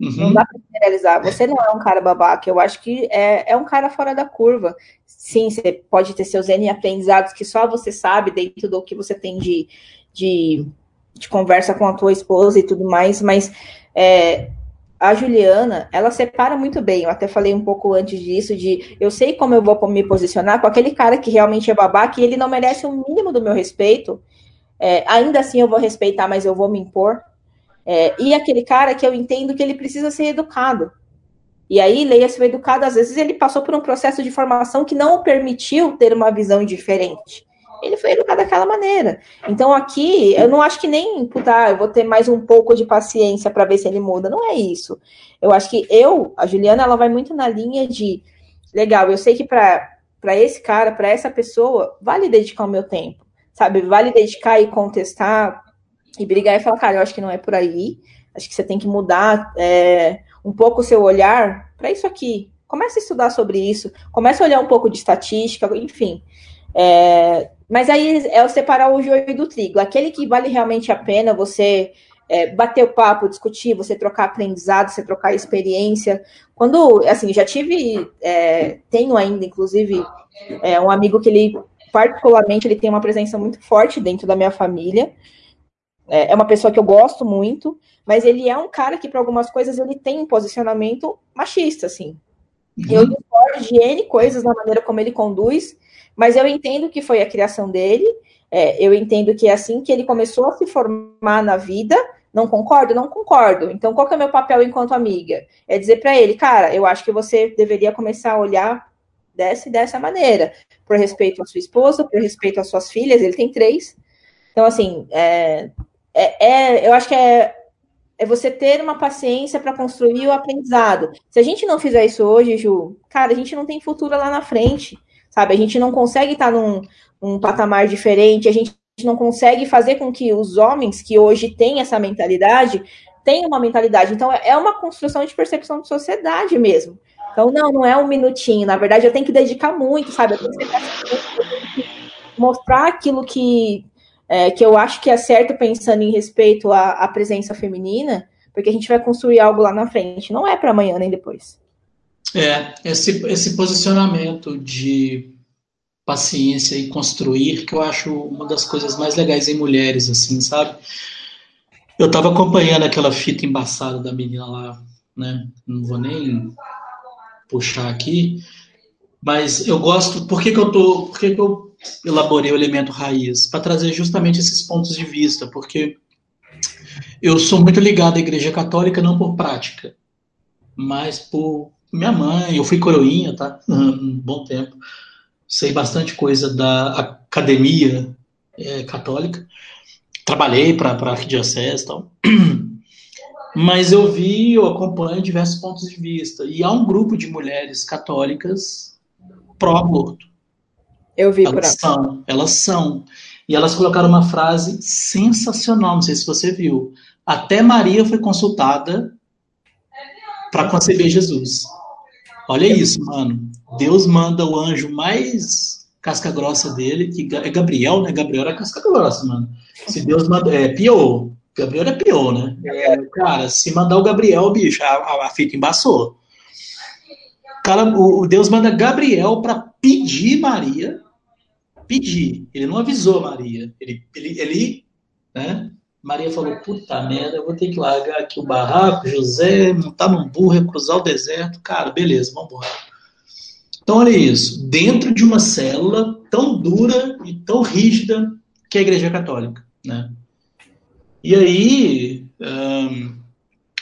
Uhum. Não dá para generalizar. Você não é um cara babaca. Eu acho que é, é um cara fora da curva. Sim, você pode ter seus N aprendizados que só você sabe dentro do que você tem de, de, de conversa com a tua esposa e tudo mais, mas é, a Juliana, ela separa muito bem. Eu até falei um pouco antes disso, de eu sei como eu vou me posicionar com aquele cara que realmente é babaca e ele não merece o um mínimo do meu respeito. É, ainda assim eu vou respeitar, mas eu vou me impor. É, e aquele cara que eu entendo que ele precisa ser educado. E aí, leia-se o educado, às vezes ele passou por um processo de formação que não o permitiu ter uma visão diferente ele foi educado daquela maneira. Então aqui, eu não acho que nem, puta, eu vou ter mais um pouco de paciência para ver se ele muda. Não é isso. Eu acho que eu, a Juliana, ela vai muito na linha de, legal, eu sei que para esse cara, para essa pessoa, vale dedicar o meu tempo, sabe? Vale dedicar e contestar e brigar e falar, cara, eu acho que não é por aí. Acho que você tem que mudar é, um pouco o seu olhar para isso aqui. Comece a estudar sobre isso, comece a olhar um pouco de estatística, enfim. É, mas aí é o separar o joio do trigo. Aquele que vale realmente a pena você é, bater o papo, discutir, você trocar aprendizado, você trocar experiência. Quando, assim, já tive, é, tenho ainda, inclusive, é, um amigo que ele, particularmente, ele tem uma presença muito forte dentro da minha família. É, é uma pessoa que eu gosto muito, mas ele é um cara que, para algumas coisas, ele tem um posicionamento machista, assim. Uhum. Eu discordo de N coisas na maneira como ele conduz, mas eu entendo que foi a criação dele, é, eu entendo que é assim que ele começou a se formar na vida. Não concordo? Não concordo. Então, qual que é o meu papel enquanto amiga? É dizer para ele, cara, eu acho que você deveria começar a olhar dessa e dessa maneira, por respeito à sua esposa, por respeito às suas filhas, ele tem três. Então, assim, é, é, é eu acho que é, é você ter uma paciência para construir o aprendizado. Se a gente não fizer isso hoje, Ju, cara, a gente não tem futuro lá na frente sabe? A gente não consegue estar num, num patamar diferente, a gente não consegue fazer com que os homens que hoje têm essa mentalidade tenham uma mentalidade. Então, é uma construção de percepção de sociedade mesmo. Então, não, não é um minutinho. Na verdade, eu tenho que dedicar muito, sabe? Eu tenho que mostrar aquilo que, é, que eu acho que é certo pensando em respeito à, à presença feminina, porque a gente vai construir algo lá na frente. Não é para amanhã nem depois. É, esse, esse posicionamento de paciência e construir, que eu acho uma das coisas mais legais em mulheres, assim, sabe? Eu estava acompanhando aquela fita embaçada da menina lá, né? Não vou nem puxar aqui, mas eu gosto. Por que, que eu tô. Por que, que eu elaborei o elemento raiz? Para trazer justamente esses pontos de vista, porque eu sou muito ligado à Igreja Católica não por prática, mas por minha mãe, eu fui coroinha, tá? Um bom tempo. Sei bastante coisa da academia é, católica. Trabalhei para a arquidiocese e tal. *clears throat* Mas eu vi, eu acompanho diversos pontos de vista. E há um grupo de mulheres católicas pró-aborto. Eu vi elas por são, Elas são. E elas colocaram uma frase sensacional, não sei se você viu. Até Maria foi consultada para conceber Jesus. Olha isso, mano. Deus manda o anjo mais casca grossa dele, que é Gabriel, né? Gabriel era casca grossa, mano. Se Deus manda. É pior. Gabriel é pior, né? É, cara, se mandar o Gabriel, bicho, a, a fita embaçou. Cara, o, o Deus manda Gabriel para pedir Maria. Pedir. Ele não avisou Maria. Ele, ele, ele né? Maria falou: puta merda, eu vou ter que largar aqui o barraco, José, montar num burro, cruzar o deserto. Cara, beleza, vamos embora. Então, olha isso. Dentro de uma célula tão dura e tão rígida que é a Igreja Católica. Né? E aí,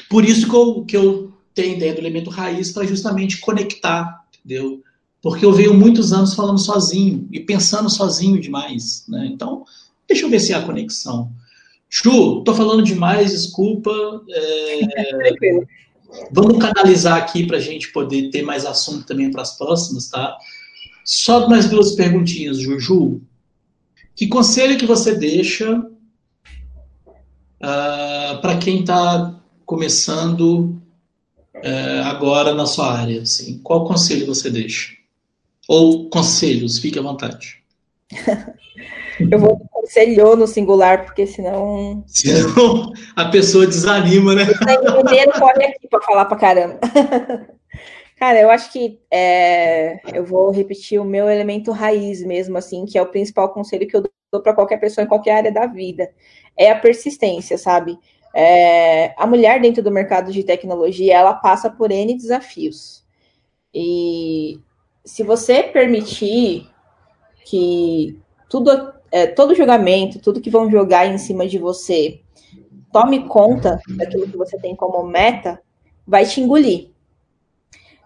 por isso que eu, que eu tenho a ideia do elemento raiz para justamente conectar, entendeu? Porque eu venho muitos anos falando sozinho e pensando sozinho demais. Né? Então, deixa eu ver se há conexão. Chu, tô falando demais, desculpa. É, vamos canalizar aqui para a gente poder ter mais assunto também para as próximas, tá? Só mais duas perguntinhas, Juju. Que conselho que você deixa uh, ah, para quem está começando uh, agora na sua área? Assim? Qual conselho você deixa? Ou conselhos, fique à vontade. *laughs* Eu vou conselhou no singular, porque senão. *laughs* Senão a pessoa desanima, né? O mineiro corre aqui para falar para caramba. *laughs* Cara, eu acho que é, eu vou repetir o meu elemento raiz mesmo, assim, que é o principal conselho que eu dou para qualquer pessoa em qualquer área da vida. É a persistência, sabe? É, a mulher dentro do mercado de tecnologia, ela passa por N desafios. E se você permitir que tudo, é, todo julgamento, tudo que vão jogar em cima de você, tome conta daquilo que você tem como meta, vai te engolir.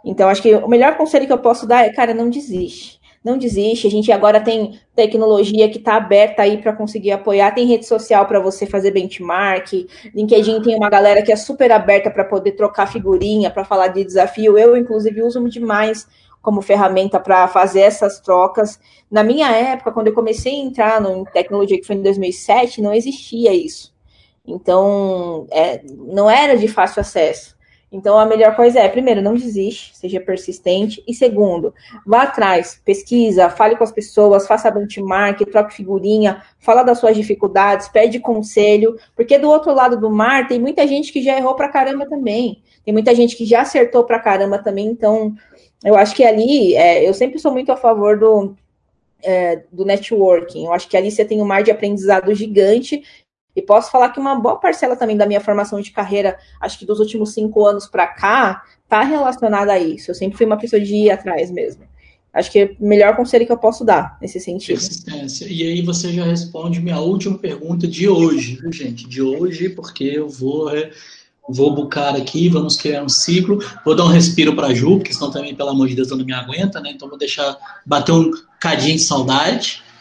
Então, acho que o melhor conselho que eu posso dar é, cara, não desiste. Não desiste. A gente agora tem tecnologia que está aberta aí para conseguir apoiar. Tem rede social para você fazer benchmark. LinkedIn tem uma galera que é super aberta para poder trocar figurinha, para falar de desafio. Eu, inclusive, uso demais como ferramenta para fazer essas trocas. Na minha época, quando eu comecei a entrar no, em tecnologia, que foi em 2007, não existia isso. Então, é, não era de fácil acesso. Então, a melhor coisa é, primeiro, não desiste, seja persistente. E segundo, vá atrás, pesquisa, fale com as pessoas, faça benchmark, troque figurinha, fala das suas dificuldades, pede conselho, porque do outro lado do mar tem muita gente que já errou pra caramba também. Tem muita gente que já acertou pra caramba também. Então, eu acho que ali, é, eu sempre sou muito a favor do, é, do networking. Eu acho que ali você tem um mar de aprendizado gigante e posso falar que uma boa parcela também da minha formação de carreira, acho que dos últimos cinco anos para cá, está relacionada a isso. Eu sempre fui uma pessoa de ir atrás mesmo. Acho que é o melhor conselho que eu posso dar nesse sentido. Persistência. E aí você já responde minha última pergunta de hoje, viu, gente? De hoje, porque eu vou é, vou bucar aqui, vamos criar um ciclo. Vou dar um respiro para a Ju, porque senão também, pelo amor de Deus, eu não me aguenta, né? Então vou deixar bater um cadinho de saudade. *laughs*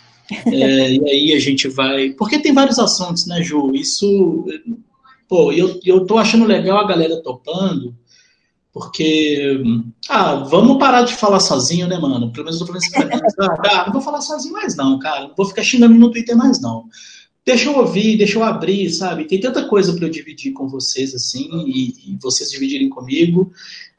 É, e aí a gente vai. Porque tem vários assuntos, né, Ju? Isso. Pô, eu, eu tô achando legal a galera topando, porque. Ah, vamos parar de falar sozinho, né, mano? Pelo menos eu tô falando assim. Ah, não vou falar sozinho mais, não, cara. Não vou ficar xingando no Twitter mais, não. Deixa eu ouvir, deixa eu abrir, sabe? Tem tanta coisa para eu dividir com vocês, assim, e, e, vocês dividirem comigo.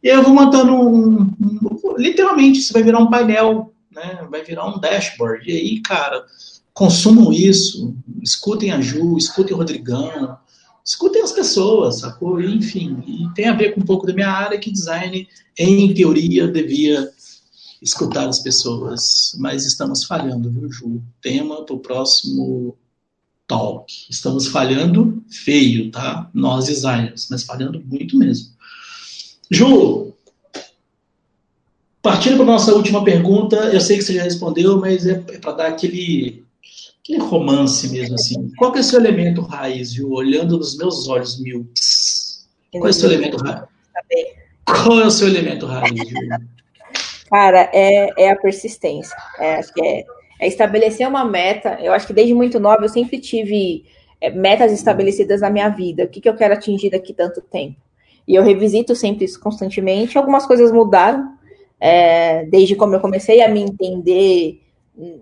E eu vou montando um, um. Literalmente, isso vai virar um painel né? Vai virar um dashboard. E aí, cara, consumam isso, escutem a Ju, escutem o Rodrigão, escutem as pessoas, sacou? Enfim, e tem a ver com um pouco da minha área que design, em teoria, devia escutar as pessoas, mas estamos falhando, viu, Ju? Tema para o próximo talk. Estamos falhando feio, tá? Nós designers, mas falhando muito mesmo. Ju, Partindo para a nossa última pergunta, eu sei que você já respondeu, mas é, é para dar aquele, aquele romance mesmo, assim. Qual é o seu elemento raiz, viu? Olhando nos meus olhos mil. Qual é o seu elemento raiz? Qual é o seu elemento raiz, viu? Cara, é, é a persistência. É, acho que é, é estabelecer uma meta. Eu acho que desde muito nova eu sempre tive é, metas estabelecidas na minha vida. O que, que eu quero atingir daqui tanto tempo? E eu revisito sempre isso constantemente. Algumas coisas mudaram, é, desde como eu comecei a me entender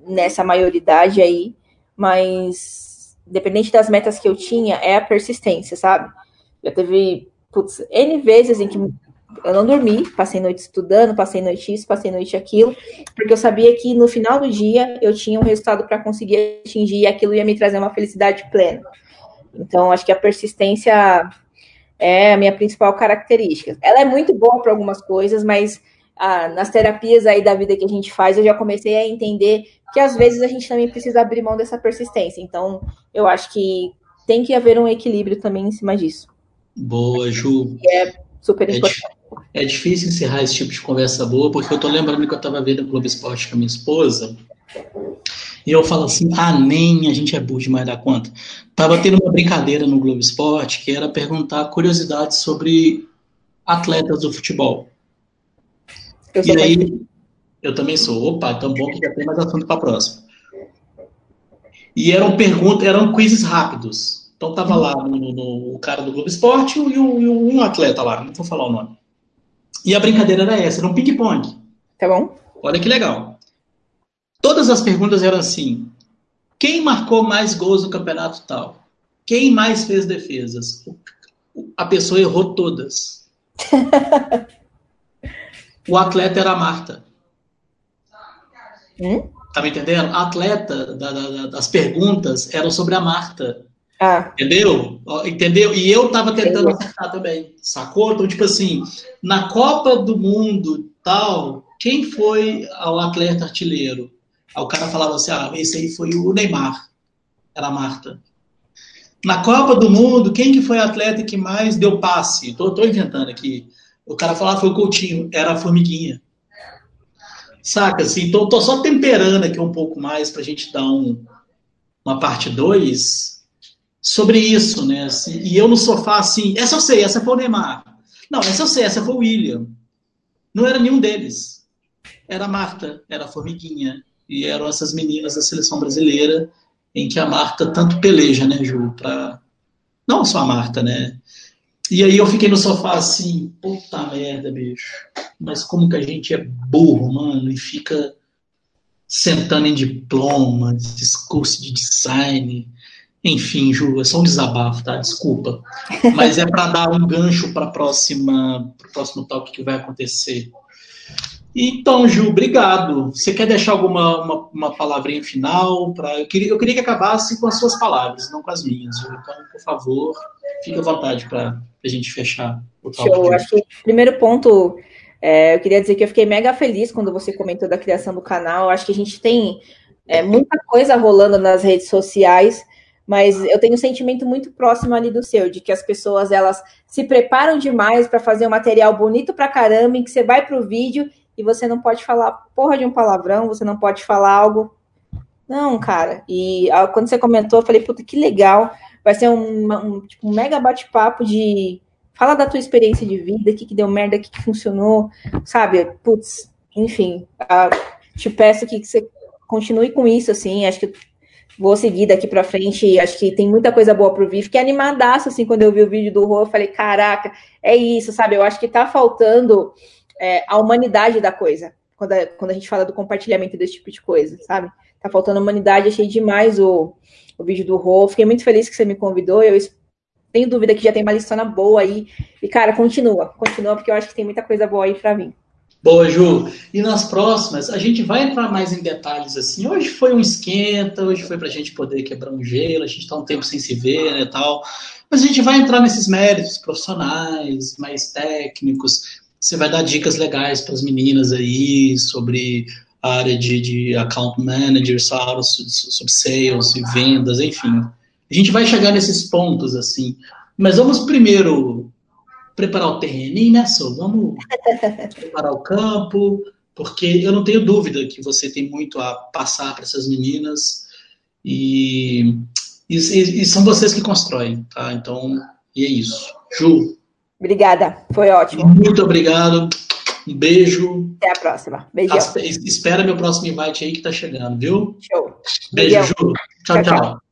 nessa maioridade aí, mas independente das metas que eu tinha, é a persistência, sabe? Já teve putz, N vezes em que eu não dormi, passei noite estudando, passei noite isso, passei noite aquilo, porque eu sabia que no final do dia eu tinha um resultado para conseguir atingir e aquilo ia me trazer uma felicidade plena. Então, acho que a persistência é a minha principal característica. Ela é muito boa para algumas coisas, mas ah, nas terapias aí da vida que a gente faz, eu já comecei a entender que às vezes a gente também precisa abrir mão dessa persistência. Então, eu acho que tem que haver um equilíbrio também em cima disso. Boa, Ju. É super importante. É, difícil encerrar esse tipo de conversa boa, porque eu tô lembrando que eu estava vendo o Globo Esporte com a minha esposa, e eu falo assim, ah, nem a gente é burro demais da conta. Tava tendo uma brincadeira no Globo Esporte que era perguntar curiosidades sobre atletas do futebol. Eu e aí, eu também sou. Opa, então bom que já tem mais assunto para a próxima. E eram perguntas, eram quizzes rápidos. Então tava lá no, no, o cara do Globo Esporte e, o, e um atleta lá, não vou falar o nome. E a brincadeira era essa, era um ping-pong. Tá bom. Olha que legal. Todas as perguntas eram assim: quem marcou mais gols no campeonato tal? Quem mais fez defesas? A pessoa errou todas. *laughs* o atleta era a Marta. Hum? Tá me entendendo? A atleta da, da, das perguntas eram sobre a Marta. Ah. Entendeu? Entendeu? E eu tava tentando acertar também, sacou? Então, tipo assim, na Copa do Mundo tal, quem foi o atleta artilheiro? Aí o cara falava assim, ah, esse aí foi o Neymar. Era a Marta. Na Copa do Mundo, quem que foi o atleta que mais deu passe? Tô, tô inventando aqui. O cara falava foi o Coutinho, era a Formiguinha. Saca, assim, então tô só temperando aqui um pouco mais pra gente dar um, uma parte 2 sobre isso, né? Assim, e eu no sofá, assim, essa eu sei, essa foi o Neymar. Não, essa eu sei, essa foi o William. Não era nenhum deles. Era a Marta, era a Formiguinha. E eram essas meninas da seleção brasileira, em que a Marta tanto peleja, né, Ju? Pra... Não só a Marta, né? E aí eu fiquei no sofá assim, puta merda, bicho. Mas como que a gente é burro, mano, e fica sentando em diploma, discurso de design, enfim, Ju, é só um desabafo, tá? Desculpa. Mas é para dar um gancho para próxima, o próximo talk que vai acontecer. Então, Ju, obrigado. Você quer deixar alguma uma, uma palavrinha final? Pra... Eu, queria, eu queria que acabasse com as suas palavras, não com as minhas. Ju. Então, por favor, fique à vontade para a gente fechar o talk. Show. Acho que primeiro ponto, é, eu queria dizer que eu fiquei mega feliz quando você comentou da criação do canal. Acho que a gente tem é, muita coisa rolando nas redes sociais mas eu tenho um sentimento muito próximo ali do seu, de que as pessoas elas se preparam demais para fazer um material bonito pra caramba, em que você vai pro vídeo e você não pode falar porra de um palavrão, você não pode falar algo. Não, cara. E quando você comentou, eu falei, puta, que legal. Vai ser um, um, tipo, um mega bate-papo de fala da tua experiência de vida, o que, que deu merda, o que, que funcionou, sabe? Putz, enfim, te peço que, que você continue com isso, assim, acho que vou seguir daqui para frente. Acho que tem muita coisa boa pro Vi. Fiquei animadaço, assim, quando eu vi o vídeo do Rô. Eu falei, caraca, é isso, sabe? Eu acho que tá faltando é, a humanidade da coisa. Quando a, quando a gente fala do compartilhamento desse tipo de coisa, sabe? Tá faltando humanidade. Achei demais o, o vídeo do Rô. Fiquei muito feliz que você me convidou. Eu tenho dúvida que já tem uma listona boa aí. E, cara, continua. Continua, porque eu acho que tem muita coisa boa aí para vir. Boa, Ju. E nas próximas, a gente vai entrar mais em detalhes assim. Hoje foi um esquenta, hoje foi para a gente poder quebrar um gelo, a gente está um tempo sem se ver, né, tal. Mas a gente vai entrar nesses méritos profissionais, mais técnicos. Você vai dar dicas legais para as meninas aí sobre a área de, de account manager, sobre, sales e vendas, enfim. A gente vai chegar nesses pontos assim. Mas vamos primeiro preparar o terreno, né, Sô? Vamos *laughs* preparar o campo, porque eu não tenho dúvida que você tem muito a passar para essas meninas e, e, e, são vocês que constroem, tá? Então, e é isso. Ju. Obrigada, foi ótimo. Muito obrigado. Um beijo. Até a próxima. Beijão. Espera meu próximo invite aí que tá chegando, viu? Show. Beijo, Beijão. Ju. tchau. tchau. tchau.